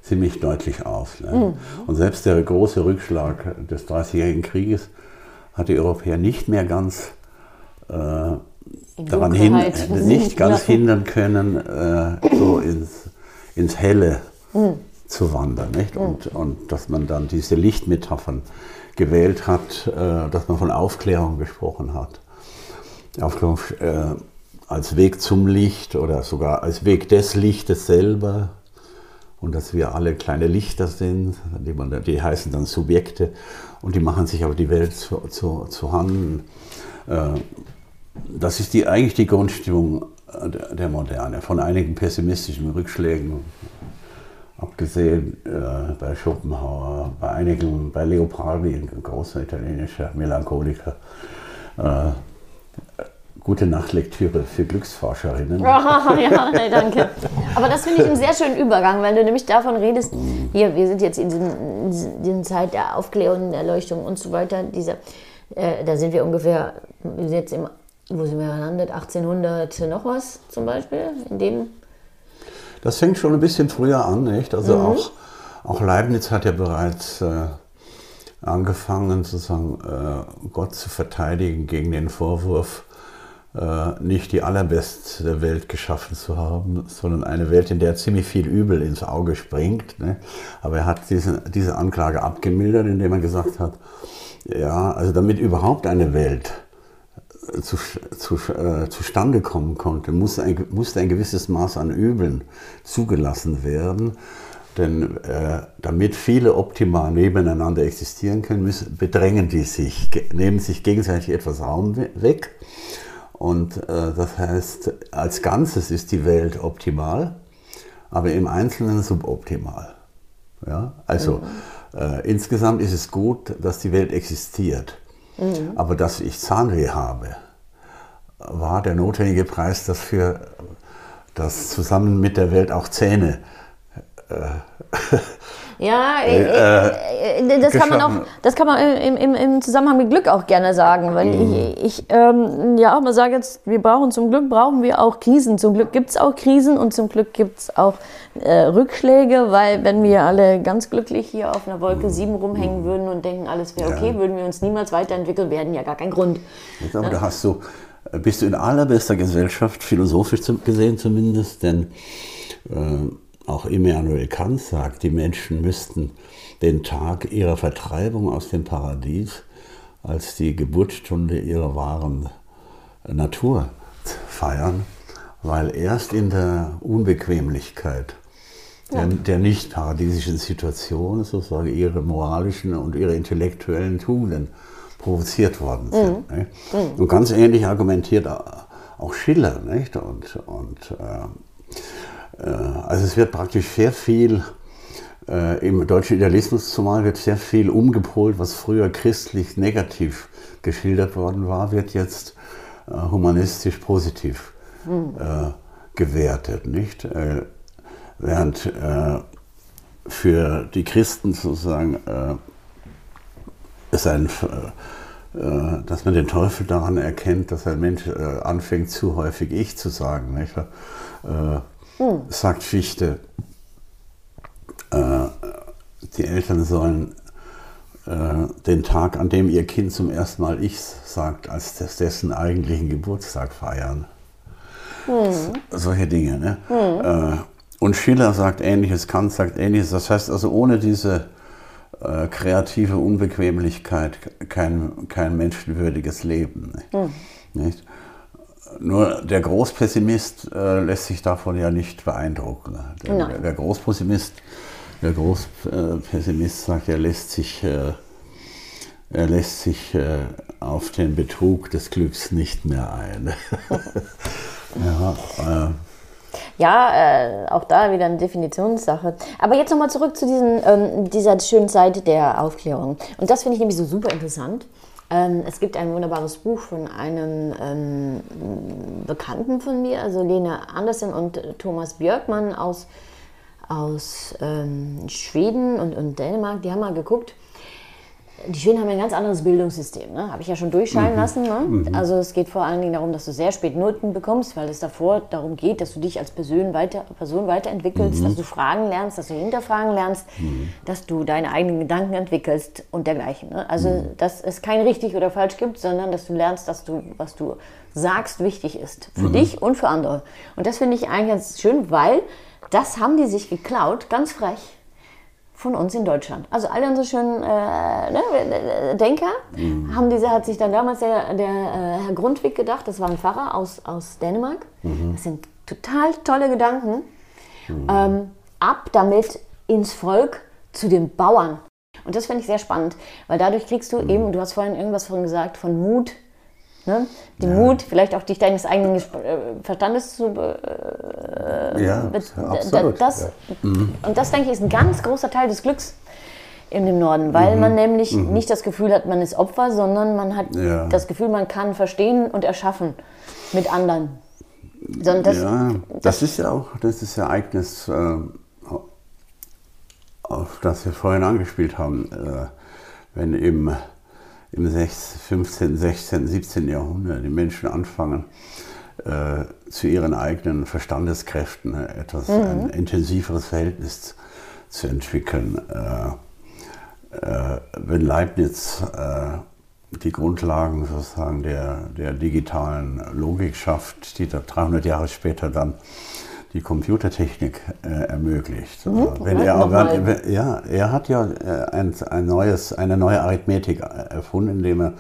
ziemlich deutlich auf. Ne? Mhm. Und selbst der große Rückschlag des Dreißigjährigen Krieges hat die Europäer nicht mehr ganz äh, daran hin, nicht ganz hindern können, äh, so ins, ins Helle mhm. zu wandern. Nicht? Und, mhm. und dass man dann diese Lichtmetaphern gewählt hat, äh, dass man von Aufklärung gesprochen hat. Aufklärung äh, als Weg zum Licht oder sogar als Weg des Lichtes selber und dass wir alle kleine Lichter sind, die, man, die heißen dann Subjekte und die machen sich aber die Welt zu, zu, zu Hand. Äh, das ist die, eigentlich die Grundstimmung der Moderne, von einigen pessimistischen Rückschlägen abgesehen, äh, bei Schopenhauer, bei einigen, bei Leopardi, ein großer italienischer Melancholiker. Äh, gute Nachtlektüre für Glücksforscherinnen. Oh, ja, danke. Aber das finde ich einen sehr schönen Übergang, weil du nämlich davon redest, hier, wir sind jetzt in dieser Zeit der Aufklärung, der Erleuchtung und so weiter, dieser, äh, da sind wir ungefähr, jetzt im, wo sind wir gelandet, 1800 noch was zum Beispiel, in dem... Das fängt schon ein bisschen früher an, nicht? Also mhm. auch, auch Leibniz hat ja bereits... Äh, angefangen, sozusagen äh, Gott zu verteidigen gegen den Vorwurf, nicht die allerbeste Welt geschaffen zu haben, sondern eine Welt, in der ziemlich viel Übel ins Auge springt. Ne? Aber er hat diese, diese Anklage abgemildert, indem er gesagt hat, ja, also damit überhaupt eine Welt äh, zu, zu, äh, zustande kommen konnte, musste ein, musste ein gewisses Maß an Übeln zugelassen werden. Denn äh, damit viele optimal nebeneinander existieren können, müssen, bedrängen die sich, nehmen sich gegenseitig etwas Raum weg und äh, das heißt, als Ganzes ist die Welt optimal, aber im Einzelnen suboptimal. Ja? Also mhm. äh, insgesamt ist es gut, dass die Welt existiert. Mhm. Aber dass ich Zahnweh habe, war der notwendige Preis dafür, dass zusammen mit der Welt auch Zähne äh, Ja, äh, äh, äh, das, kann man auch, das kann man im, im, im, Zusammenhang mit Glück auch gerne sagen. Weil mhm. ich, ich ähm, ja auch mal sage jetzt, wir brauchen zum Glück brauchen wir auch Krisen. Zum Glück gibt es auch Krisen und zum Glück gibt es auch äh, Rückschläge, weil wenn wir alle ganz glücklich hier auf einer Wolke 7 rumhängen würden und denken, alles wäre okay, ja. würden wir uns niemals weiterentwickeln, werden ja gar kein Grund. Ich glaube, da hast du, bist du in allerbester Gesellschaft, philosophisch gesehen zumindest, denn äh, auch Immanuel Kant sagt, die Menschen müssten den Tag ihrer Vertreibung aus dem Paradies als die Geburtsstunde ihrer wahren Natur feiern, weil erst in der Unbequemlichkeit der, der nicht paradiesischen Situation sozusagen ihre moralischen und ihre intellektuellen Tugenden provoziert worden sind. Mhm. Mhm. Und ganz ähnlich argumentiert auch Schiller. Nicht? Und, und äh, äh, also es wird praktisch sehr viel, äh, im deutschen Idealismus zumal wird sehr viel umgepolt, was früher christlich negativ geschildert worden war, wird jetzt äh, humanistisch positiv mhm. gewertet. Nicht? während für die Christen sozusagen es ein dass man den Teufel daran erkennt, dass ein Mensch anfängt, zu häufig Ich zu sagen. Nicht? Hm. sagt Fichte, äh, die Eltern sollen äh, den Tag, an dem ihr Kind zum ersten Mal Ich sagt, als dessen eigentlichen Geburtstag feiern. Hm. Solche Dinge. Ne? Hm. Äh, und Schiller sagt ähnliches, Kant sagt ähnliches. Das heißt also, ohne diese äh, kreative Unbequemlichkeit kein, kein menschenwürdiges Leben. Hm. Nicht? Nur der Großpessimist äh, lässt sich davon ja nicht beeindrucken. Der, no. der Großpessimist, der Großpessimist sagt, er lässt sich, äh, er lässt sich äh, auf den Betrug des Glücks nicht mehr ein. ja, äh, Ja, äh, auch da wieder eine Definitionssache. Aber jetzt nochmal zurück zu diesen, ähm, dieser schönen Zeit der Aufklärung. Und das finde ich nämlich so super interessant. Ähm, es gibt ein wunderbares Buch von einem ähm, Bekannten von mir, also Lena Andersen und Thomas Björkmann aus, aus ähm, Schweden und, und Dänemark. Die haben mal geguckt, die Schweden haben ein ganz anderes Bildungssystem, ne? habe ich ja schon durchscheinen mhm. lassen. Ne? Mhm. Also es geht vor allen Dingen darum, dass du sehr spät Noten bekommst, weil es davor darum geht, dass du dich als Person, weiter, Person weiterentwickelst, mhm. dass du Fragen lernst, dass du hinterfragen lernst, mhm. dass du deine eigenen Gedanken entwickelst und dergleichen. Ne? Also mhm. dass es kein richtig oder falsch gibt, sondern dass du lernst, dass du, was du sagst, wichtig ist. Für mhm. dich und für andere. Und das finde ich eigentlich ganz schön, weil das haben die sich geklaut, ganz frech von uns in Deutschland. Also alle unsere schönen äh, ne, Denker mhm. haben diese, hat sich dann damals der, der äh, Herr Grundtvig gedacht, das war ein Pfarrer aus, aus Dänemark. Mhm. Das sind total tolle Gedanken. Mhm. Ähm, ab damit ins Volk zu den Bauern. Und das finde ich sehr spannend, weil dadurch kriegst du mhm. eben, du hast vorhin irgendwas von gesagt, von Mut, Ne? Den ja. Mut, vielleicht auch dich deines eigenen äh, Verstandes zu. Äh, ja, absolut. Das, ja. Mhm. Und das, denke ich, ist ein ganz großer Teil des Glücks in dem Norden, weil mhm. man nämlich mhm. nicht das Gefühl hat, man ist Opfer, sondern man hat ja. das Gefühl, man kann verstehen und erschaffen mit anderen. Das, ja, das, das, ist ja auch das Ereignis, äh, auf das wir vorhin angespielt haben. Äh, wenn eben im 15., 16., 17. Jahrhundert die Menschen anfangen, äh, zu ihren eigenen Verstandeskräften äh, etwas mhm. ein intensiveres Verhältnis zu entwickeln. Äh, äh, wenn Leibniz äh, die Grundlagen sozusagen der, der digitalen Logik schafft, die da 300 Jahre später dann die Computertechnik äh, ermöglicht. Mhm, Wenn er, aber, ja, er hat ja äh, ein, ein neues, eine neue Arithmetik äh, erfunden, indem er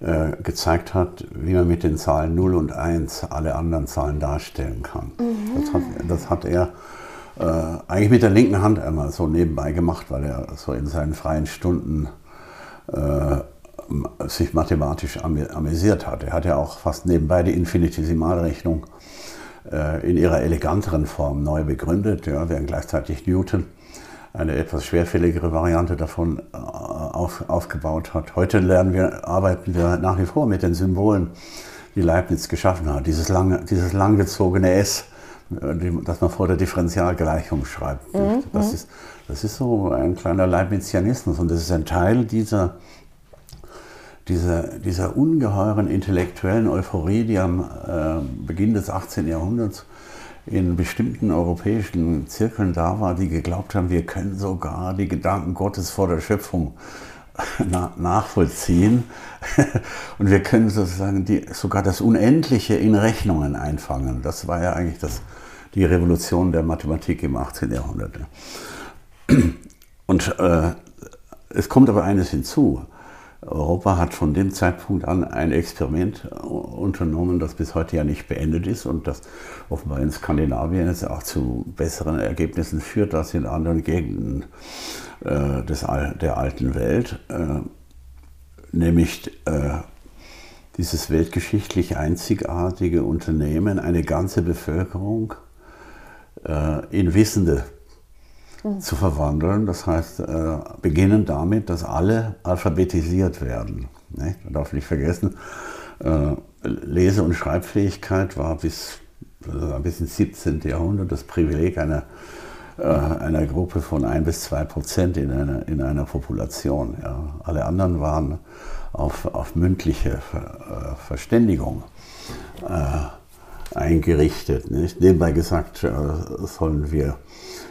äh, gezeigt hat, wie man mit den Zahlen 0 und 1 alle anderen Zahlen darstellen kann. Mhm. Das, hat, das hat er äh, eigentlich mit der linken Hand einmal so nebenbei gemacht, weil er so in seinen freien Stunden äh, sich mathematisch amüsiert hat. Er hat ja auch fast nebenbei die Infinitesimalrechnung in ihrer eleganteren Form neu begründet, ja, während gleichzeitig Newton eine etwas schwerfälligere Variante davon äh, auf, aufgebaut hat. Heute lernen wir, arbeiten wir nach wie vor mit den Symbolen, die Leibniz geschaffen hat. Dieses, lange, dieses langgezogene S, äh, das man vor der Differentialgleichung schreibt. Mhm. Das, ist, das ist so ein kleiner Leibnizianismus und das ist ein Teil dieser dieser, dieser ungeheuren intellektuellen Euphorie, die am äh, Beginn des 18. Jahrhunderts in bestimmten europäischen Zirkeln da war, die geglaubt haben, wir können sogar die Gedanken Gottes vor der Schöpfung na nachvollziehen und wir können sozusagen die, sogar das Unendliche in Rechnungen einfangen. Das war ja eigentlich das, die Revolution der Mathematik im 18. Jahrhundert. Und äh, es kommt aber eines hinzu. Europa hat von dem Zeitpunkt an ein Experiment unternommen, das bis heute ja nicht beendet ist und das offenbar in Skandinavien jetzt auch zu besseren Ergebnissen führt als in anderen Gegenden äh, des, der alten Welt, äh, nämlich äh, dieses weltgeschichtlich einzigartige Unternehmen, eine ganze Bevölkerung äh, in Wissende Zu verwandeln. Das heißt, äh, beginnen damit, dass alle alphabetisiert werden. Ne? Man darf nicht vergessen, äh, Lese- und Schreibfähigkeit war bis, äh, bis ins 17. Jahrhundert das Privileg einer, äh, einer Gruppe von ein bis zwei Prozent in einer, in einer Population. Ja. Alle anderen waren auf, auf mündliche Ver, äh, Verständigung äh, eingerichtet. Nicht? Nebenbei gesagt, sollen wir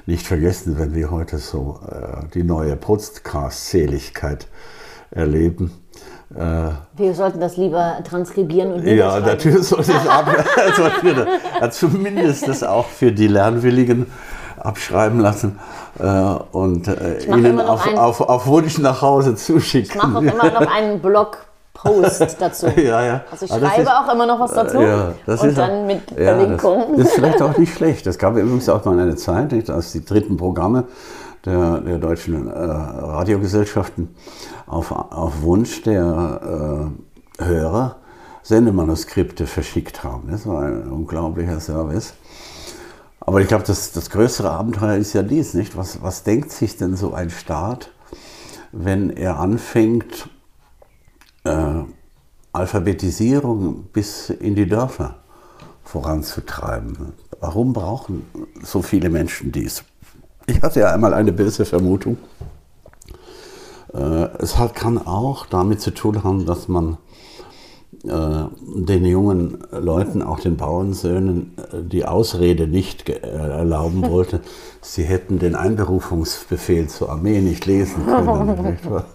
nicht vergessen, wenn wir heute so äh, die neue Podcast-Seligkeit erleben. Äh, wir sollten das lieber transkribieren und Ja, natürlich sollte es ab, also zumindest das auch für die Lernwilligen abschreiben lassen äh, und äh, ihnen auf, auf, auf Wunsch nach Hause zuschicken. Ich mache auch immer noch einen Blog Post dazu. ja, ja. Also ich schreibe ist, auch immer noch was dazu. Ja, das und ist dann auch, mit Verlinkungen. Das, das, ist vielleicht auch nicht schlecht. Das gab übrigens auch mal eine Zeit, nicht, als die dritten Programme der, der deutschen äh, Radiogesellschaften auf, auf Wunsch der äh, Hörer Sendemanuskripte verschickt haben. Das war ein unglaublicher Service. Aber ich glaube, das, das größere Abenteuer ist ja dies, nicht? Was, was denkt sich denn so ein Staat, wenn er anfängt, äh, Alphabetisierung bis in die Dörfer voranzutreiben? Warum brauchen so viele Menschen dies? Ich hatte ja einmal eine böse Vermutung. Äh, es hat, kann auch damit zu tun haben, dass man äh, den jungen Leuten, auch den Bauernsöhnen, äh, die Ausrede nicht erlauben wollte, sie hätten den Einberufungsbefehl zur Armee nicht lesen können.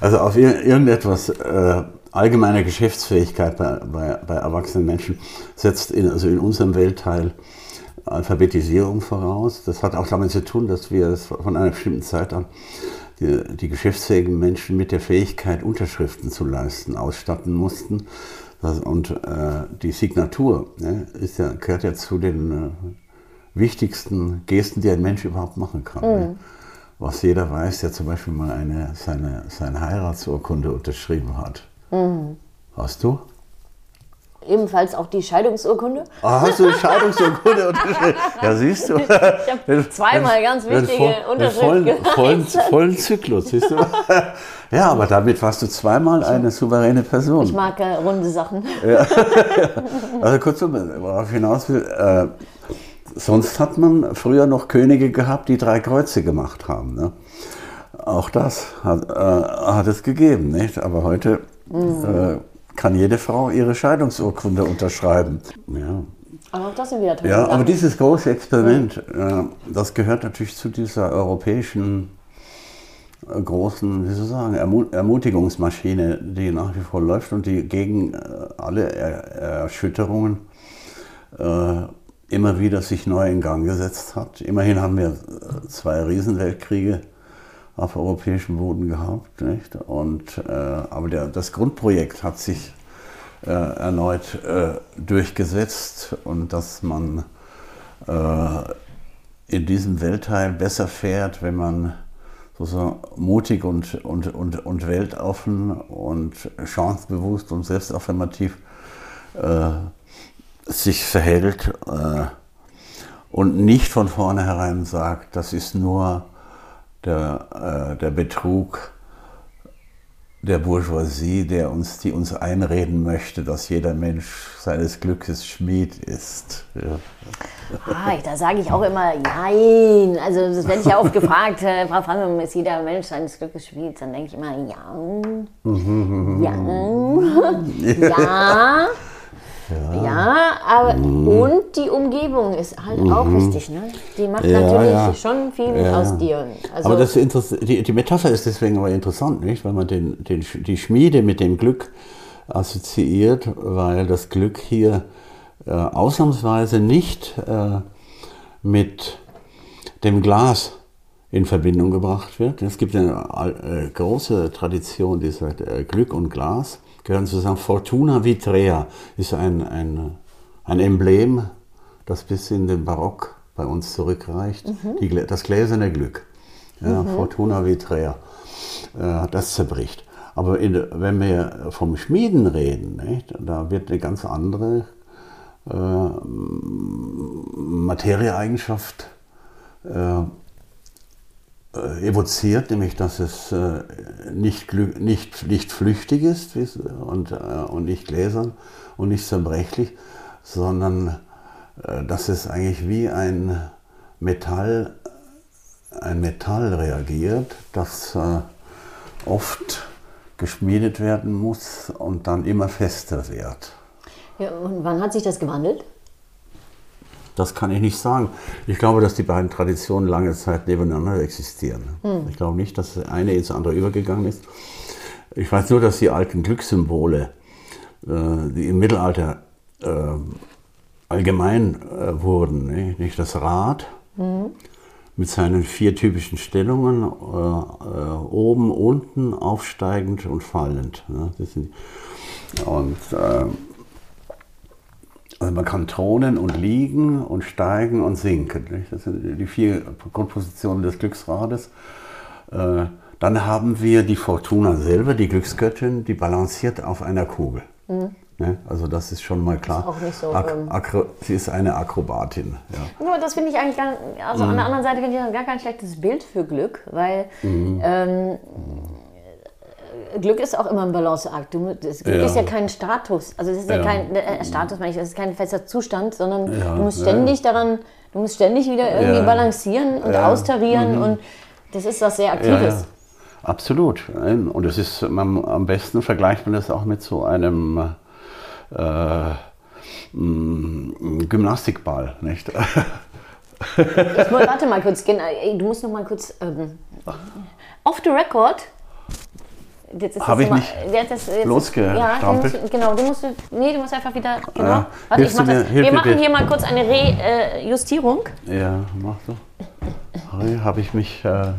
also auf irgendetwas äh, allgemeine Geschäftsfähigkeit bei, bei, bei, erwachsenen Menschen setzt in, also in unserem Weltteil Alphabetisierung voraus. Das hat auch damit zu tun, dass wir von einer bestimmten Zeit an die, die geschäftsfähigen Menschen mit der Fähigkeit, Unterschriften zu leisten, ausstatten mussten. Und äh, die Signatur ne, ist ja, gehört ja zu den äh, wichtigsten Gesten, die ein Mensch überhaupt machen kann. Ne? Mhm. Ne? Was jeder weiß, der zum Beispiel mal eine, seine, seine Heiratsurkunde unterschrieben hat. Mhm. Hast du? ebenfalls auch die Scheidungsurkunde. Ah, hast du die Scheidungsurkunde unterschrieben? Ja, siehst du. Ich habe zweimal ganz wichtige Unterschriften vollen, vollen, vollen Zyklus, siehst du. Ja, aber damit warst du zweimal eine souveräne Person. Ich mag äh, runde Sachen. Ja. Also kurzum, worauf ich hinaus will, äh, sonst hat man früher noch Könige gehabt, die drei Kreuze gemacht haben. Ne? Auch das hat, äh, hat es gegeben, nicht? Aber heute mhm. äh, kann jede Frau ihre Scheidungsurkunde unterschreiben. Ja. Aber auch das sind wieder tolle Ja, aber dieses große Experiment, mhm. das gehört natürlich zu dieser europäischen äh, großen, wie soll ich sagen, Ermutigungsmaschine, die nach wie vor läuft und die gegen äh, alle Erschütterungen äh, immer wieder sich neu in Gang gesetzt hat. Immerhin haben wir zwei Riesenweltkriege auf europäischem Boden gehabt. Nicht? Und, äh, aber der, das Grundprojekt hat sich äh, erneut äh, durchgesetzt und dass man äh, in diesem Weltteil besser fährt, wenn man so mutig und, und, und, und weltoffen und chancebewusst und selbstaffirmativ äh, sich verhält äh, und nicht von vornherein sagt, das ist nur der, äh, der Betrug der Bourgeoisie, der uns, die uns einreden möchte, dass jeder Mensch seines Glückes Schmied ist. Ja. Ah, da sage ich auch immer Nein. Also das werde ich ja oft gefragt, äh, Frau Franzmann, ist jeder Mensch seines Glückes Schmied? Dann denke ich immer Ja. Ja. ja. Ja, ja aber mhm. und die Umgebung ist halt mhm. auch wichtig. Ne? Die macht ja, natürlich ja. schon viel aus dir. Also aber das die, die Metapher ist deswegen aber interessant, nicht? weil man den, den, die Schmiede mit dem Glück assoziiert, weil das Glück hier äh, ausnahmsweise nicht äh, mit dem Glas in Verbindung gebracht wird. Es gibt eine äh, große Tradition, die sagt äh, Glück und Glas gehören zusammen. Fortuna Vitrea ist ein, ein, ein Emblem, das bis in den Barock bei uns zurückreicht. Mhm. Die, das gläserne Glück. Ja, mhm. Fortuna Vitrea. Äh, das zerbricht. Aber in, wenn wir vom Schmieden reden, nicht, da wird eine ganz andere äh, Materieeigenschaft äh, evoziert, nämlich dass es äh, nicht, nicht, nicht flüchtig ist und, äh, und nicht gläsern und nicht zerbrechlich, sondern dass es eigentlich wie ein Metall, ein Metall reagiert, das oft geschmiedet werden muss und dann immer fester wird. Ja, und wann hat sich das gewandelt? Das kann ich nicht sagen. Ich glaube, dass die beiden Traditionen lange Zeit nebeneinander existieren. Hm. Ich glaube nicht, dass eine ins andere übergegangen ist. Ich weiß nur, dass die alten Glückssymbole, äh, die im Mittelalter äh, allgemein äh, wurden, nicht das Rad mhm. mit seinen vier typischen Stellungen, oben, unten, aufsteigend und fallend. und also man kann thronen und liegen und steigen und sinken. Nicht? Das sind die vier Grundpositionen des Glücksrades. Äh, dann haben wir die Fortuna selber, die Glücksgöttin, die balanciert auf einer Kugel. Mhm. Ne? Also das ist schon mal klar. Ist auch nicht so, ähm, sie ist eine Akrobatin. Ja. Nur das finde ich eigentlich gar, also Mhm. an der anderen Seite finde ich gar kein schlechtes Bild für Glück, weil Mhm. ähm, Glück ist auch immer ein Balanceakt. Du, das Glück Ja. ist ja kein Status, also das ist ja, Ja. kein äh, Status, meine ich, das ist kein fester Zustand, sondern Ja, du musst ständig daran, du musst ständig wieder irgendwie balancieren und Ja. Mhm. austarieren und das ist was sehr Aktives. Absolut. Und es ist man, am besten vergleicht man das auch mit so einem äh, mh, Gymnastikball, nicht? Ich warte mal kurz, ey, du musst noch mal kurz ähm, off the record. Jetzt ist Hab das ich mal- nicht jetzt ist- jetzt ist- losgestrampelt? Ja, du genau, du musst, nee, du musst einfach wieder, genau. Ja. Warte, ich Hilfst du mach mir- das. Wir machen hier mal kurz eine Rejustierung. ja, mach so. Habe ich mich. Äh,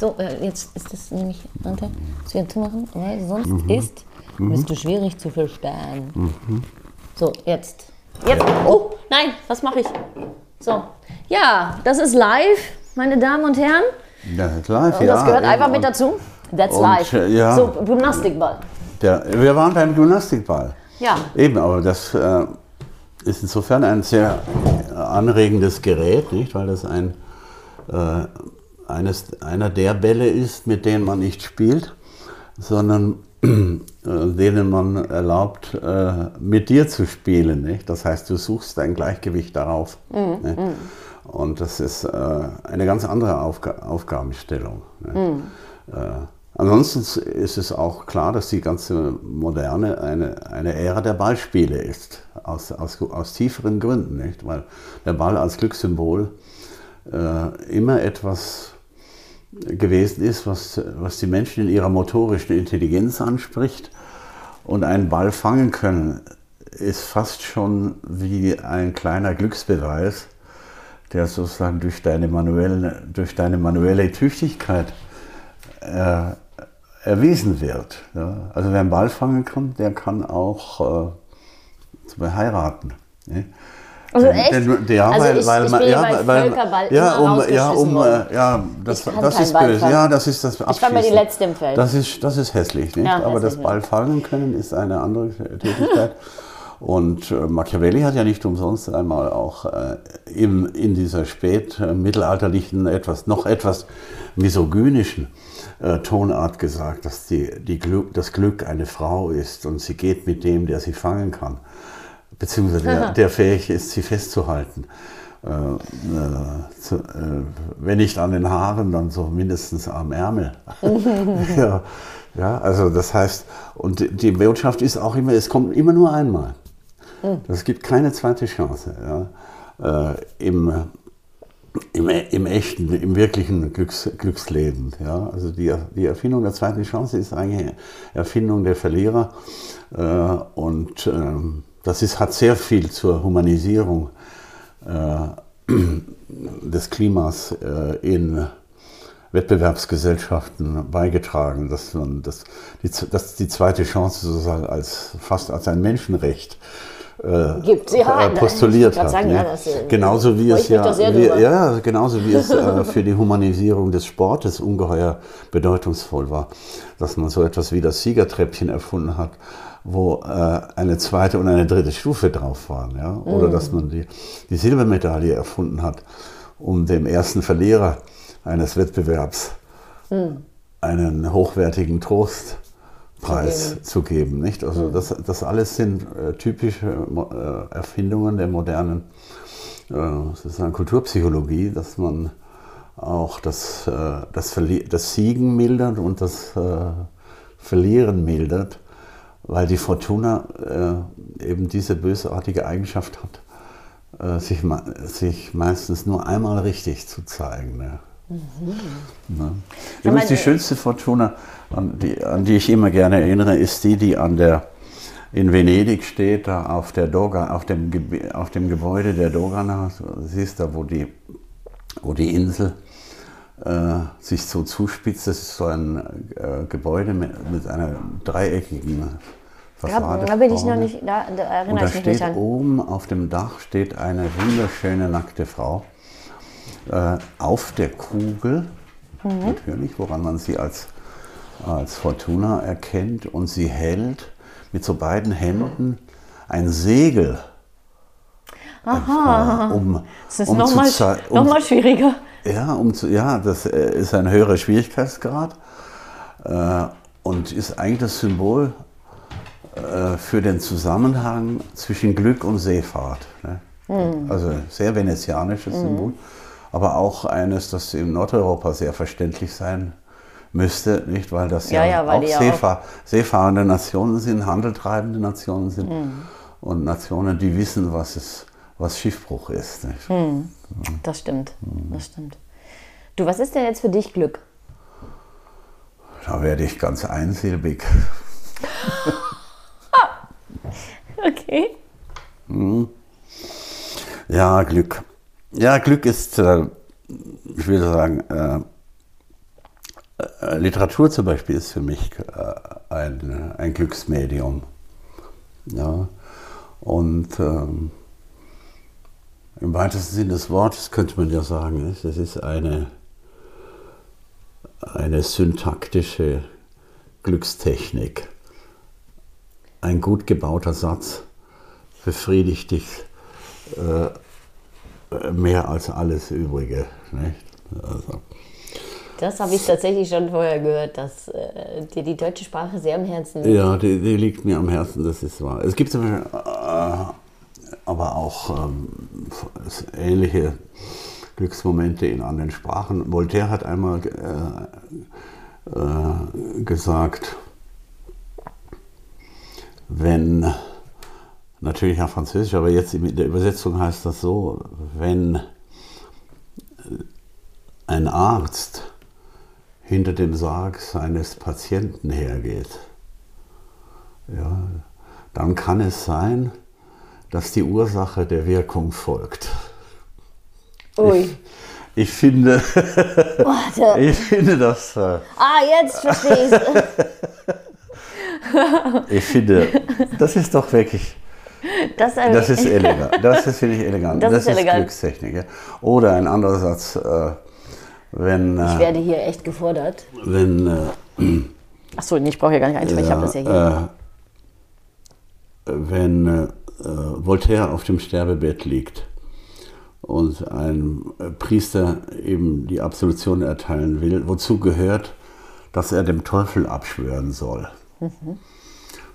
So, äh, jetzt ist das nämlich, warte, das wieder zumachen, weil sonst Mhm. ist, bist du schwierig zu verstehen. So, jetzt. Jetzt, oh, nein, was mache ich? So, ja, das ist live, meine Damen und Herren. ja, live, Und ja. das gehört einfach und mit dazu. That's und, live. äh, ja. So, Gymnastikball. Der, wir waren beim Gymnastikball. Ja. Eben, aber das äh, ist insofern ein sehr anregendes Gerät, nicht? Weil das ein, äh, eines, einer der Bälle ist, mit denen man nicht spielt, sondern äh, denen man erlaubt, äh, mit dir zu spielen. Nicht? Das heißt, du suchst dein Gleichgewicht darauf. nicht? Und das ist äh, eine ganz andere Aufga Aufgabenstellung. nicht? Äh, ansonsten ist es auch klar, dass die ganze Moderne eine, eine Ära der Ballspiele ist, aus, aus, aus tieferen Gründen, nicht? Weil der Ball als Glückssymbol äh, immer etwas gewesen ist, was, was die Menschen in ihrer motorischen Intelligenz anspricht. Und einen Ball fangen können, ist fast schon wie ein kleiner Glücksbeweis, der sozusagen durch deine manuelle, durch deine manuelle Tüchtigkeit äh, erwiesen wird. Ja? Also wer einen Ball fangen kann, der kann auch äh, zum Beispiel heiraten. Ne? Also echt? denn- ja, Also weil, ich- weil ich man, ja, weil, Völkerball ja, um, ja, um, worden. äh, ja, das, das ist böse. fangen. Ja, das ist das Ich war mal die. Letzte im Feld. Das ist, das ist hässlich, nicht? Ja, Aber das hässlich, Ball fangen können ist eine andere Tätigkeit. Und äh, Machiavelli hat ja nicht umsonst einmal auch äh, im, in dieser spätmittelalterlichen, etwas, noch etwas misogynischen äh, Tonart gesagt, dass die, die Glück, das Glück eine Frau ist und sie geht mit dem, der sie fangen kann, beziehungsweise der, der fähig ist, sie festzuhalten. Äh, äh, zu, äh, wenn nicht an den Haaren, dann so mindestens am Ärmel. ja, ja, also das heißt, und die- die Botschaft ist auch immer, es kommt immer nur einmal. Es gibt keine zweite Chance. Ja. Äh, im, im, Im echten, im wirklichen Glücks, Glücksleben. Ja. Also die, die Erfindung der zweiten Chance ist eigentlich Erfindung der Verlierer. Äh, und ähm, das ist, hat sehr viel zur Humanisierung äh, des Klimas äh, in Wettbewerbsgesellschaften beigetragen, dass, man das, die, dass die zweite Chance sozusagen als, fast als ein Menschenrecht äh, Gibt, ja, äh, postuliert hat. sagen, ne? ja, das, äh, genauso wie es ja, wie, ja, genauso wie es äh, für die Humanisierung des Sportes ungeheuer bedeutungsvoll war, dass man so etwas wie das Siegertreppchen erfunden hat, wo äh, eine zweite und eine dritte Stufe drauf waren. Ja? Oder dass man die, die Silbermedaille erfunden hat, um dem ersten Verlierer eines Wettbewerbs einen hochwertigen Trostpreis zu geben. Nicht? Also das, das alles sind äh, typische äh, Erfindungen der modernen äh, sozusagen Kulturpsychologie, dass man auch das, äh, das, das Siegen mildert und das äh, Verlieren mildert, weil die Fortuna äh, eben diese bösartige Eigenschaft hat, sich, sich meistens nur einmal richtig zu zeigen. Ne? Ne? Übrigens die schönste Fortuna, an die, an die ich immer gerne erinnere, ist die, die an der in Venedig steht, da auf der Doga, auf dem, auf dem Gebäude der Dogana. Du siehst da, wo die, wo die Insel äh, sich so zuspitzt. Das ist so ein äh, Gebäude mit, mit einer dreieckigen Fassade. da bin ich noch nicht, da, da Und erinnere da ich mich nicht steht an. oben auf dem Dach steht eine wunderschöne nackte Frau äh, auf der Kugel, Mhm. natürlich, woran man sie als, als Fortuna erkennt und sie hält mit so beiden Händen ein Segel. Aha. Um, das ist um nochmal um noch schwieriger. Ja, um zu, ja, das äh, ist ein höherer Schwierigkeitsgrad äh, und ist eigentlich das Symbol äh, für den Zusammenhang zwischen Glück und Seefahrt. Ne? Hm. Also sehr venezianisches Symbol, aber auch eines, das in Nordeuropa sehr verständlich sein müsste, nicht? Weil das ja, Ja, ja, weil auch, Seefahr seefahrende Nationen sind, handeltreibende Nationen sind Hm. und Nationen, die wissen, was es was Schiffbruch ist. Nicht? Hm. Das stimmt. Das stimmt. Du, was ist denn jetzt für dich Glück? Da werde ich ganz einsilbig. Okay. Ja, Glück. Ja, Glück ist, äh, ich würde sagen, äh, äh, Literatur zum Beispiel ist für mich äh, ein, ein Glücksmedium. Ja. Und ähm, im weitesten Sinne des Wortes könnte man ja sagen, es ist eine, eine syntaktische Glückstechnik. Ein gut gebauter Satz befriedigt dich äh, mehr als alles Übrige. Nicht? Also, Das habe ich tatsächlich schon vorher gehört, dass äh, dir die deutsche Sprache sehr am Herzen liegt. ja, die, die liegt mir am Herzen, das ist wahr. Es gibt zum Beispiel, äh, aber auch ähm, ähnliche Glücksmomente in anderen Sprachen. Voltaire hat einmal äh, äh, gesagt, wenn, natürlich auf Französisch, aber jetzt in der Übersetzung heißt das so, wenn ein Arzt hinter dem Sarg seines Patienten hergeht, ja, dann kann es sein, dass die Ursache der Wirkung folgt. Ui. Ich finde, Warte. ich finde das, äh, Ah, jetzt verstehe ich ich finde, das ist doch wirklich, das. das ist elegant. Das ist, finde ich, elegant. Das Das, ist elegant. Glückstechnik. Ja. Oder ein anderer Satz, äh, wenn, Ich äh, werde hier echt gefordert. wenn äh, Achso, nee, ich brauche hier gar nicht einsprechen, ich habe das ja hier. äh, wenn äh, Voltaire auf dem Sterbebett liegt und ein Priester ihm die Absolution erteilen will, wozu gehört, dass er dem Teufel abschwören soll.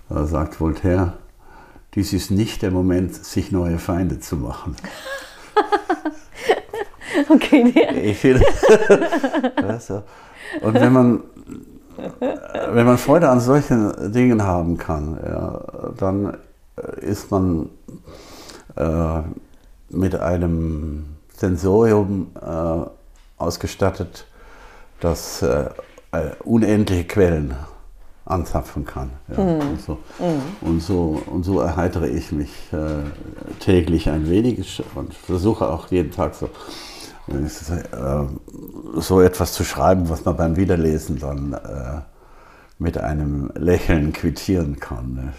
Da sagt Voltaire, dies ist nicht der Moment, sich neue Feinde zu machen. Okay, nee. Ich finde, also, und wenn man, wenn man Freude an solchen Dingen haben kann, ja, dann ist man äh, mit einem Sensorium äh, ausgestattet, das äh, unendliche Quellen anzapfen kann. Ja. Und, so, und, so, und so erheitere ich mich äh, täglich ein wenig und versuche auch jeden Tag so, äh, so etwas zu schreiben, was man beim Wiederlesen dann äh, mit einem Lächeln quittieren kann. Ne?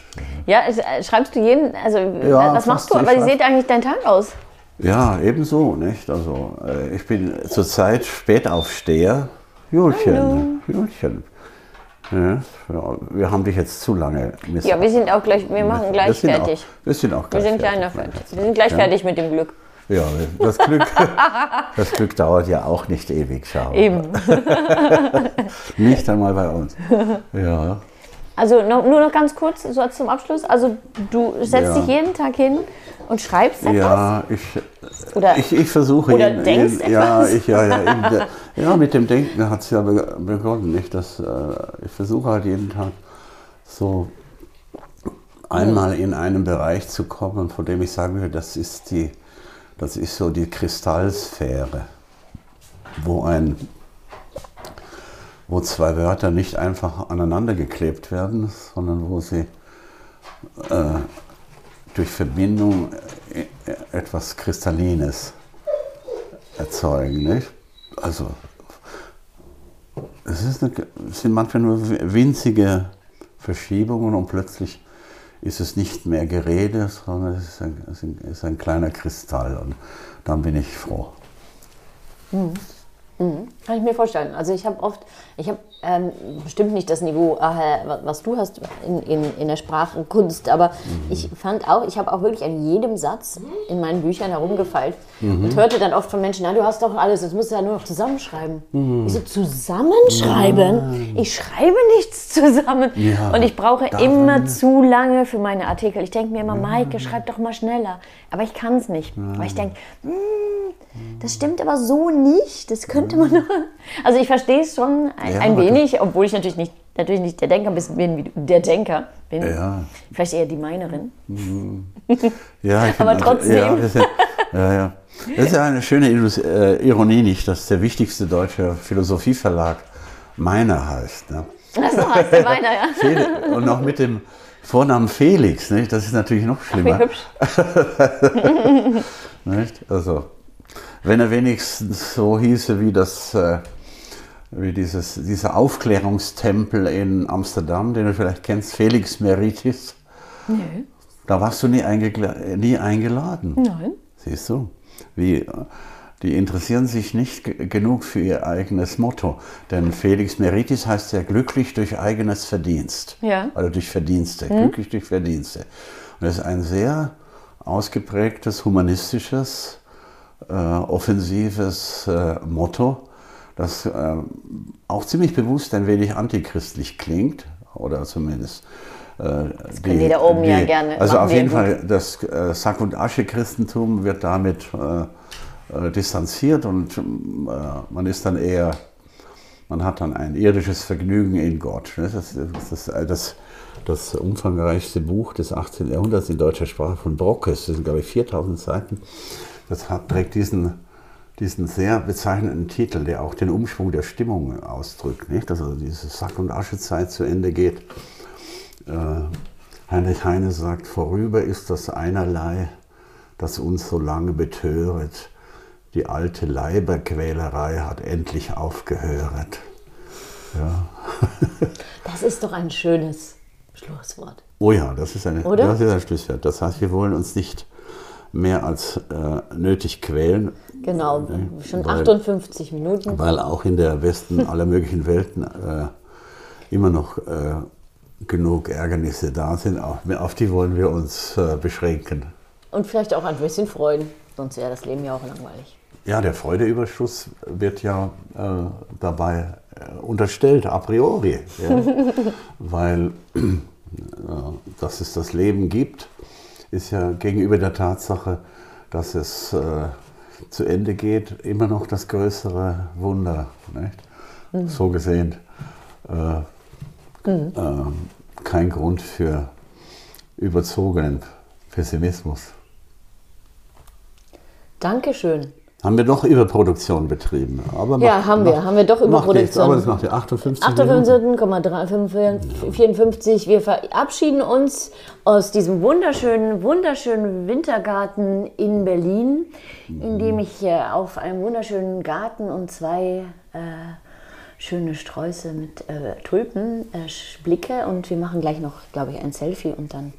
Ja, äh, schreibst du jeden, also Ja, was machst du? Aber wie sieht eigentlich dein Tag aus? Ja, ebenso, nicht? Also äh, ich bin zurzeit Spätaufsteher. Julchen, Julchen. Ja, ja, wir haben dich jetzt zu lange miss Ja, wir sind auch gleich, wir machen gleich wir sind fertig. Auch, wir sind auch Wir gleich sind fertig. fertig. Wir sind gleich Ja. fertig mit dem Glück. Ja, das Glück, das Glück dauert ja auch nicht ewig, schau. Eben. Nicht einmal bei uns. Ja. Also noch, nur noch ganz kurz, so zum Abschluss. Also du setzt Ja. dich jeden Tag hin und schreibst etwas? Ja, ich, Oder ich, ich versuche Oder jeden, denkst jeden, ja, etwas? ich, ja, ja, ja, mit dem Denken hat es ja be- begonnen. Nicht? Das, äh, ich versuche halt jeden Tag so einmal in einen Bereich zu kommen, von dem ich sagen würde, das ist, die, das ist so die Kristallsphäre, wo, ein, wo zwei Wörter nicht einfach aneinander geklebt werden, sondern wo sie äh, durch Verbindung äh, etwas Kristallines erzeugen. Nicht? Also es, eine, es sind manchmal nur winzige Verschiebungen und plötzlich ist es nicht mehr Gerede, sondern es ist ein, es ist ein kleiner Kristall und dann bin ich froh. Mhm. Kann ich mir vorstellen. Also ich habe oft, ich habe ähm, bestimmt nicht das Niveau, was du hast in, in, in der Sprachkunst, aber mhm. ich fand auch, ich habe auch wirklich an jedem Satz in meinen Büchern herumgefeilt mhm. und hörte dann oft von Menschen, na, du hast doch alles, das musst du ja nur noch zusammenschreiben. Mhm. Ich so, zusammenschreiben? Ja. Ich schreibe nichts zusammen. Ja, und ich brauche immer zu lange für meine Artikel. Ich denke mir immer, Maike, schreib doch mal schneller. Aber ich kann es nicht. Weil ich denke, hm, das stimmt aber so nicht. Das könnte man noch. Also ich verstehe es schon ein, ja, ein wenig, obwohl ich natürlich nicht, natürlich nicht der Denker bin, wie du, der Denker bin. Ja. Vielleicht eher die Meinerin. Mhm. Ja, aber trotzdem. Ja, das ist ja, ja, Das ist ja eine schöne äh, Ironie nicht, dass der wichtigste deutsche Philosophieverlag Meiner heißt. Ne? Achso, heißt der Meiner, ja. Und noch mit dem Vornamen Felix, nicht? das ist natürlich noch schlimmer. Ach, wie hübsch. nicht? Also, wenn er wenigstens so hieße wie das, äh, wie dieses, dieser Aufklärungstempel in Amsterdam, den du vielleicht kennst, Felix Meritis. Nee. Da warst du nie, nie eingeladen. Nein. Siehst du? Wie, die interessieren sich nicht genug für ihr eigenes Motto. Denn Felix Meritis heißt ja glücklich durch eigenes Verdienst. Ja. Also durch Verdienste. Hm. Glücklich durch Verdienste. Und das ist ein sehr ausgeprägtes humanistisches äh, offensives äh, Motto, das äh, auch ziemlich bewusst ein wenig antichristlich klingt, oder zumindest. Äh, das die, die da oben die, ja gerne. Also auf jeden Fall, das äh, Sack- und Asche-Christentum wird damit distanziert und man ist dann eher man hat dann ein irdisches Vergnügen in Gott. Das ist das, das, das, umfangreichste Buch des 18. Jahrhunderts in deutscher Sprache von Brockes. Das sind, glaube ich, 4000 Seiten. Das hat, trägt diesen, diesen sehr bezeichnenden Titel, der auch den Umschwung der Stimmung ausdrückt. Nicht? Dass also diese Sack- und Aschezeit zu Ende geht. Äh, Heinrich Heine sagt, vorüber ist das einerlei, das uns so lange betöret. Die alte Leiberquälerei hat endlich aufgehört. Ja. das ist doch ein schönes Schlusswort. Oh ja, das ist, eine, das ist ein Schlusswort. Das heißt, wir wollen uns nicht mehr als äh, nötig quälen. Genau, äh, schon weil, 58 Minuten. Weil auch in der besten aller möglichen Welten äh, immer noch äh, genug Ärgernisse da sind. Auf, auf die wollen wir uns äh, beschränken. Und vielleicht auch ein bisschen freuen, sonst wäre das Leben ja auch langweilig. Ja, der Freudeüberschuss wird ja äh, dabei unterstellt, a priori. Ja? weil dass es das Leben gibt ist ja gegenüber der Tatsache, dass es äh, zu Ende geht, immer noch das größere Wunder. Mhm. So gesehen äh, mhm. äh, kein Grund für überzogenen Pessimismus. Dankeschön. Haben wir doch Überproduktion betrieben. Aber ja, macht, haben wir. Macht, haben wir doch Überproduktion. aber das macht ja 58 58,54. Wir verabschieden uns aus diesem wunderschönen, wunderschönen Wintergarten in Berlin, in dem ich äh, auf einem wunderschönen Garten und zwei äh, schöne Sträuße mit äh, Tulpen äh, blicke. Und wir machen gleich noch, glaube ich, ein Selfie und dann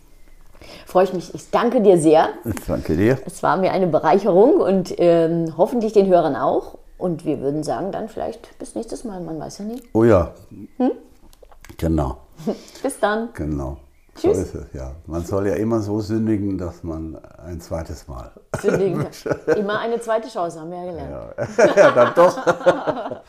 freue ich mich. Ich danke dir sehr. Ich danke dir. Es war mir eine Bereicherung und ähm, hoffentlich den Hörern auch. Und wir würden sagen, dann vielleicht bis nächstes Mal. Man weiß ja nie. Oh ja. Hm? Genau. bis dann. Genau. Tschüss. So ist es, ja. Man soll ja immer so sündigen, dass man ein zweites Mal. Sündigen. immer eine zweite Chance, haben wir ja gelernt. Ja, ja dann doch.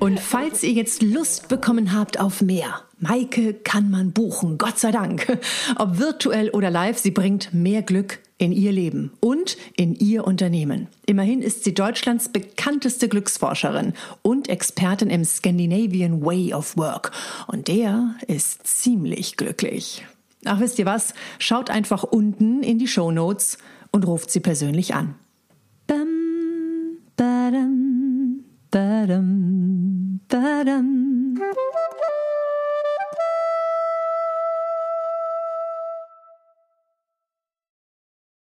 Und falls ihr jetzt Lust bekommen habt auf mehr, Maike kann man buchen, Gott sei Dank. Ob virtuell oder live, sie bringt mehr Glück in ihr Leben und in ihr Unternehmen. Immerhin ist sie Deutschlands bekannteste Glücksforscherin und Expertin im Scandinavian Way of Work. Und der ist ziemlich glücklich. Ach, wisst ihr was? Schaut einfach unten in die Show Notes und ruft sie persönlich an. Bam, badam, badam, badam.